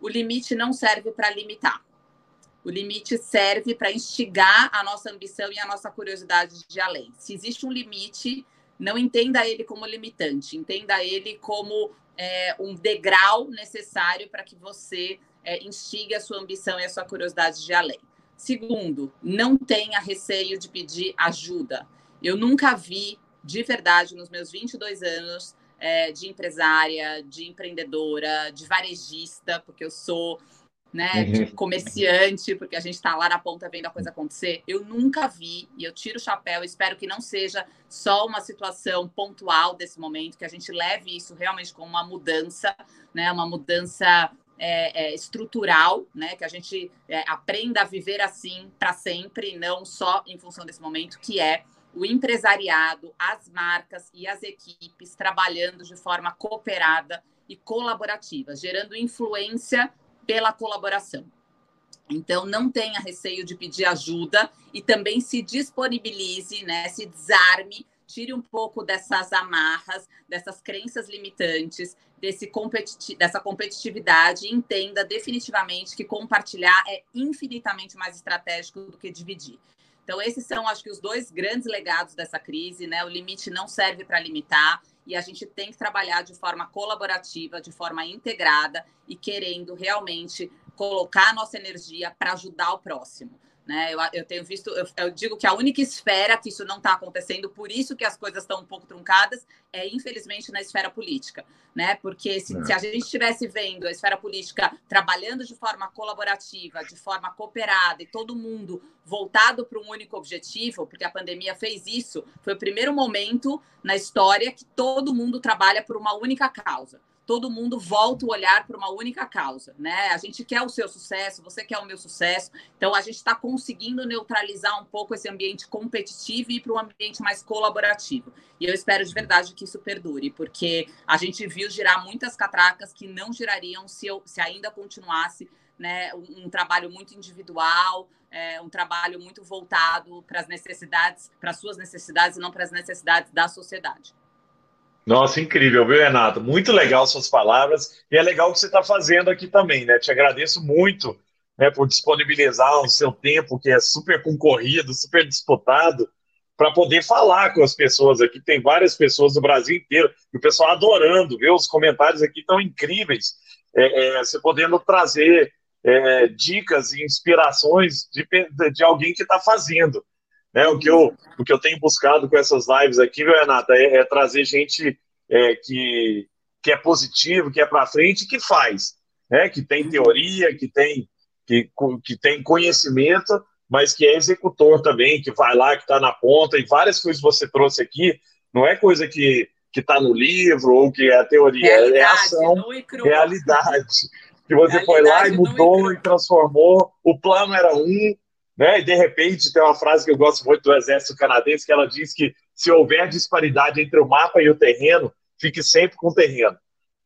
o limite não serve para limitar. O limite serve para instigar a nossa ambição e a nossa curiosidade de além. Se existe um limite, não entenda ele como limitante, entenda ele como é, um degrau necessário para que você é, instigue a sua ambição e a sua curiosidade de além. Segundo, não tenha receio de pedir ajuda. Eu nunca vi, de verdade, nos meus 22 anos é, de empresária, de empreendedora, de varejista, porque eu sou né, de uhum. comerciante, porque a gente está lá na ponta vendo a coisa acontecer. Eu nunca vi, e eu tiro o chapéu, espero que não seja só uma situação pontual desse momento, que a gente leve isso realmente como uma mudança, né, uma mudança é, é, estrutural, né, que a gente é, aprenda a viver assim para sempre, não só em função desse momento, que é o empresariado, as marcas e as equipes trabalhando de forma cooperada e colaborativa, gerando influência pela colaboração. Então, não tenha receio de pedir ajuda e também se disponibilize, né? Se desarme, tire um pouco dessas amarras, dessas crenças limitantes, desse competi dessa competitividade e entenda definitivamente que compartilhar é infinitamente mais estratégico do que dividir. Então, esses são, acho que, os dois grandes legados dessa crise, né? O limite não serve para limitar e a gente tem que trabalhar de forma colaborativa, de forma integrada e querendo realmente colocar a nossa energia para ajudar o próximo. Né? Eu, eu tenho visto, eu, eu, digo que a única esfera que isso não está acontecendo, por isso que as coisas estão um pouco truncadas, é infelizmente na esfera política, né? Porque se, é. se a gente estivesse vendo a esfera política trabalhando de forma colaborativa, de forma cooperada e todo mundo voltado para um único objetivo, porque a pandemia fez isso, foi o primeiro momento na história que todo mundo trabalha por uma única causa todo mundo volta o olhar para uma única causa, né? A gente quer o seu sucesso, você quer o meu sucesso, então a gente está conseguindo neutralizar um pouco esse ambiente competitivo e ir para um ambiente mais colaborativo. E eu espero de verdade que isso perdure, porque a gente viu girar muitas catracas que não girariam se, eu, se ainda continuasse né, um, um trabalho muito individual, é, um trabalho muito voltado para as necessidades, para as suas necessidades e não para as necessidades da sociedade. Nossa, incrível, viu, Renato? Muito legal suas palavras e é legal o que você está fazendo aqui também, né? Te agradeço muito né, por disponibilizar o seu tempo, que é super concorrido, super disputado, para poder falar com as pessoas aqui. Tem várias pessoas do Brasil inteiro e o pessoal adorando, viu? Os comentários aqui estão incríveis. É, é, você podendo trazer é, dicas e inspirações de, de alguém que está fazendo. Né? O, que eu, o que eu tenho buscado com essas lives aqui, viu, Renata, é, é trazer gente é, que, que é positivo, que é para frente, que faz, né? que tem teoria, que tem, que, que tem conhecimento, mas que é executor também, que vai lá, que está na ponta, e várias coisas que você trouxe aqui, não é coisa que que está no livro ou que é a teoria, é realidade, é ação, realidade. Que você realidade, foi lá e mudou e transformou. O plano era um, né? E de repente tem uma frase que eu gosto muito do exército canadense que ela diz que se houver disparidade entre o mapa e o terreno, fique sempre com o terreno.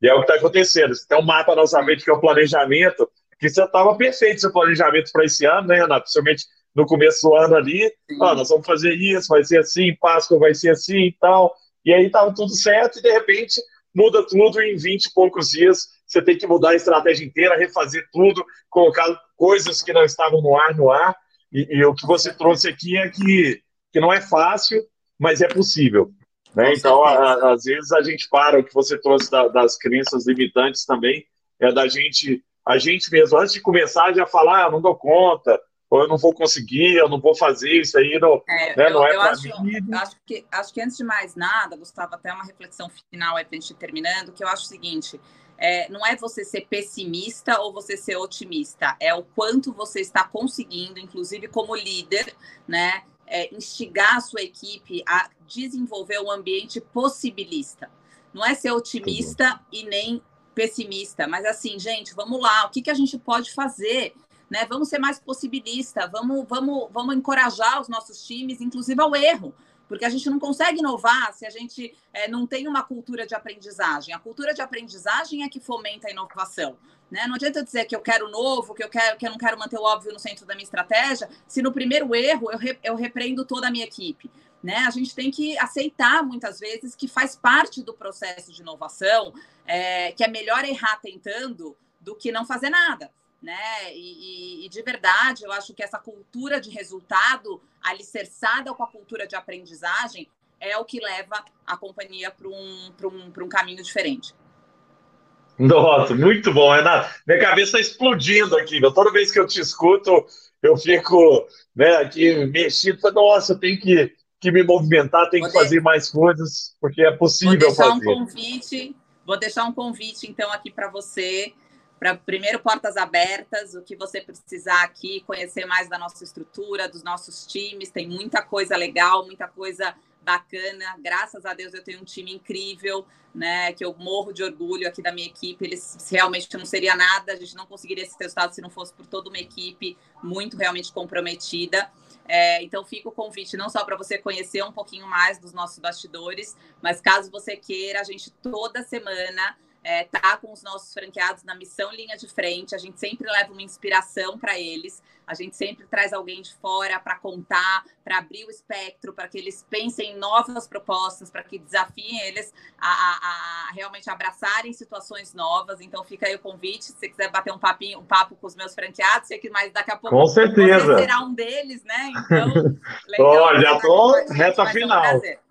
E é o que está acontecendo. Você tem um mapa na nossa mente que é o planejamento, que você estava perfeito seu planejamento para esse ano, né, Renato? Principalmente no começo do ano ali, ah, nós vamos fazer isso, vai ser assim, Páscoa vai ser assim e tal. E aí estava tudo certo e de repente muda tudo em 20 e poucos dias. Você tem que mudar a estratégia inteira, refazer tudo, colocar coisas que não estavam no ar no ar. E, e, o que você trouxe aqui é que, que não é fácil, mas é possível. Né? Então, a, a, às vezes a gente para, o que você trouxe da, das crenças limitantes também, é da gente, a gente mesmo, antes de começar, já falar, ah, não dou conta, ou eu não vou conseguir, eu não vou fazer isso aí, não é, né, eu, não é eu acho. Eu acho que, acho que antes de mais nada, Gustavo, até uma reflexão final aí para a gente terminando, que eu acho o seguinte, é, não é você ser pessimista ou você ser otimista, é o quanto você está conseguindo, inclusive como líder, né, é, instigar a sua equipe a desenvolver um ambiente possibilista. Não é ser otimista e nem pessimista, mas assim, gente, vamos lá, o que, que a gente pode fazer? Né? Vamos ser mais possibilista, vamos, vamos, vamos encorajar os nossos times, inclusive ao erro porque a gente não consegue inovar se a gente é, não tem uma cultura de aprendizagem. A cultura de aprendizagem é que fomenta a inovação. Né? Não adianta eu dizer que eu quero novo, que eu, quero, que eu não quero manter o óbvio no centro da minha estratégia, se no primeiro erro eu, re, eu repreendo toda a minha equipe. Né? A gente tem que aceitar muitas vezes que faz parte do processo de inovação, é, que é melhor errar tentando do que não fazer nada né? E, e, e, de verdade, eu acho que essa cultura de resultado alicerçada com a cultura de aprendizagem é o que leva a companhia para um, um, um caminho diferente. Nossa, muito bom, Renato. Minha cabeça está explodindo aqui. Toda vez que eu te escuto, eu fico né, aqui mexido. Nossa, eu tenho que, que me movimentar, tenho vou que fazer mais coisas, porque é possível vou deixar fazer. Um convite, vou deixar um convite, então, aqui para você para primeiro portas abertas, o que você precisar aqui, conhecer mais da nossa estrutura, dos nossos times, tem muita coisa legal, muita coisa bacana. Graças a Deus eu tenho um time incrível, né? Que eu morro de orgulho aqui da minha equipe. Eles realmente não seria nada, a gente não conseguiria esse resultado se não fosse por toda uma equipe muito realmente comprometida. É, então fica o convite não só para você conhecer um pouquinho mais dos nossos bastidores, mas caso você queira, a gente toda semana é, tá com os nossos franqueados na missão linha de frente. A gente sempre leva uma inspiração para eles. A gente sempre traz alguém de fora para contar, para abrir o espectro, para que eles pensem em novas propostas, para que desafiem eles a, a, a, realmente abraçarem situações novas. Então fica aí o convite, se você quiser bater um papinho, um papo com os meus franqueados, sei que mais daqui a pouco com certeza. você será um deles, né? Então, legal, oh, já estou reta final. Um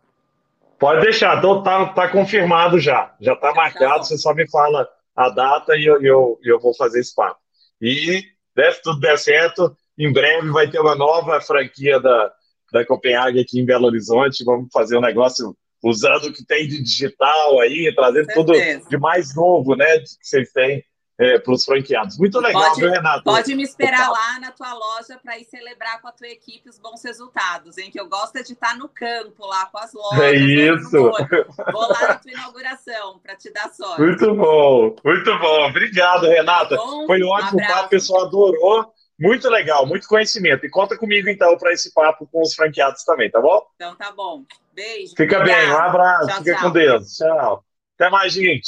Pode deixar, então tá, tá confirmado já. Já tá marcado, você só me fala a data e eu, eu, eu vou fazer esse papo. E, né, se tudo der certo, em breve vai ter uma nova franquia da, da Copenhague aqui em Belo Horizonte. Vamos fazer um negócio usando o que tem de digital aí, trazendo tudo de mais novo, né, que vocês têm é, para os franqueados. Muito legal, pode, viu, Renato? Pode me esperar lá na tua loja para ir celebrar com a tua equipe os bons resultados, hein? Que eu gosto é de estar no campo lá com as lojas. É isso. Vou lá na tua inauguração para te dar sorte. Muito bom, muito bom. Obrigado, Renata. Tá? Foi ótimo, um papo, o pessoal adorou. Muito legal, muito conhecimento. E conta comigo, então, para esse papo com os franqueados também, tá bom? Então tá bom. Beijo. Fica obrigado. bem, um abraço. Tchau, Fica tchau. com Deus. Tchau. Até mais, gente.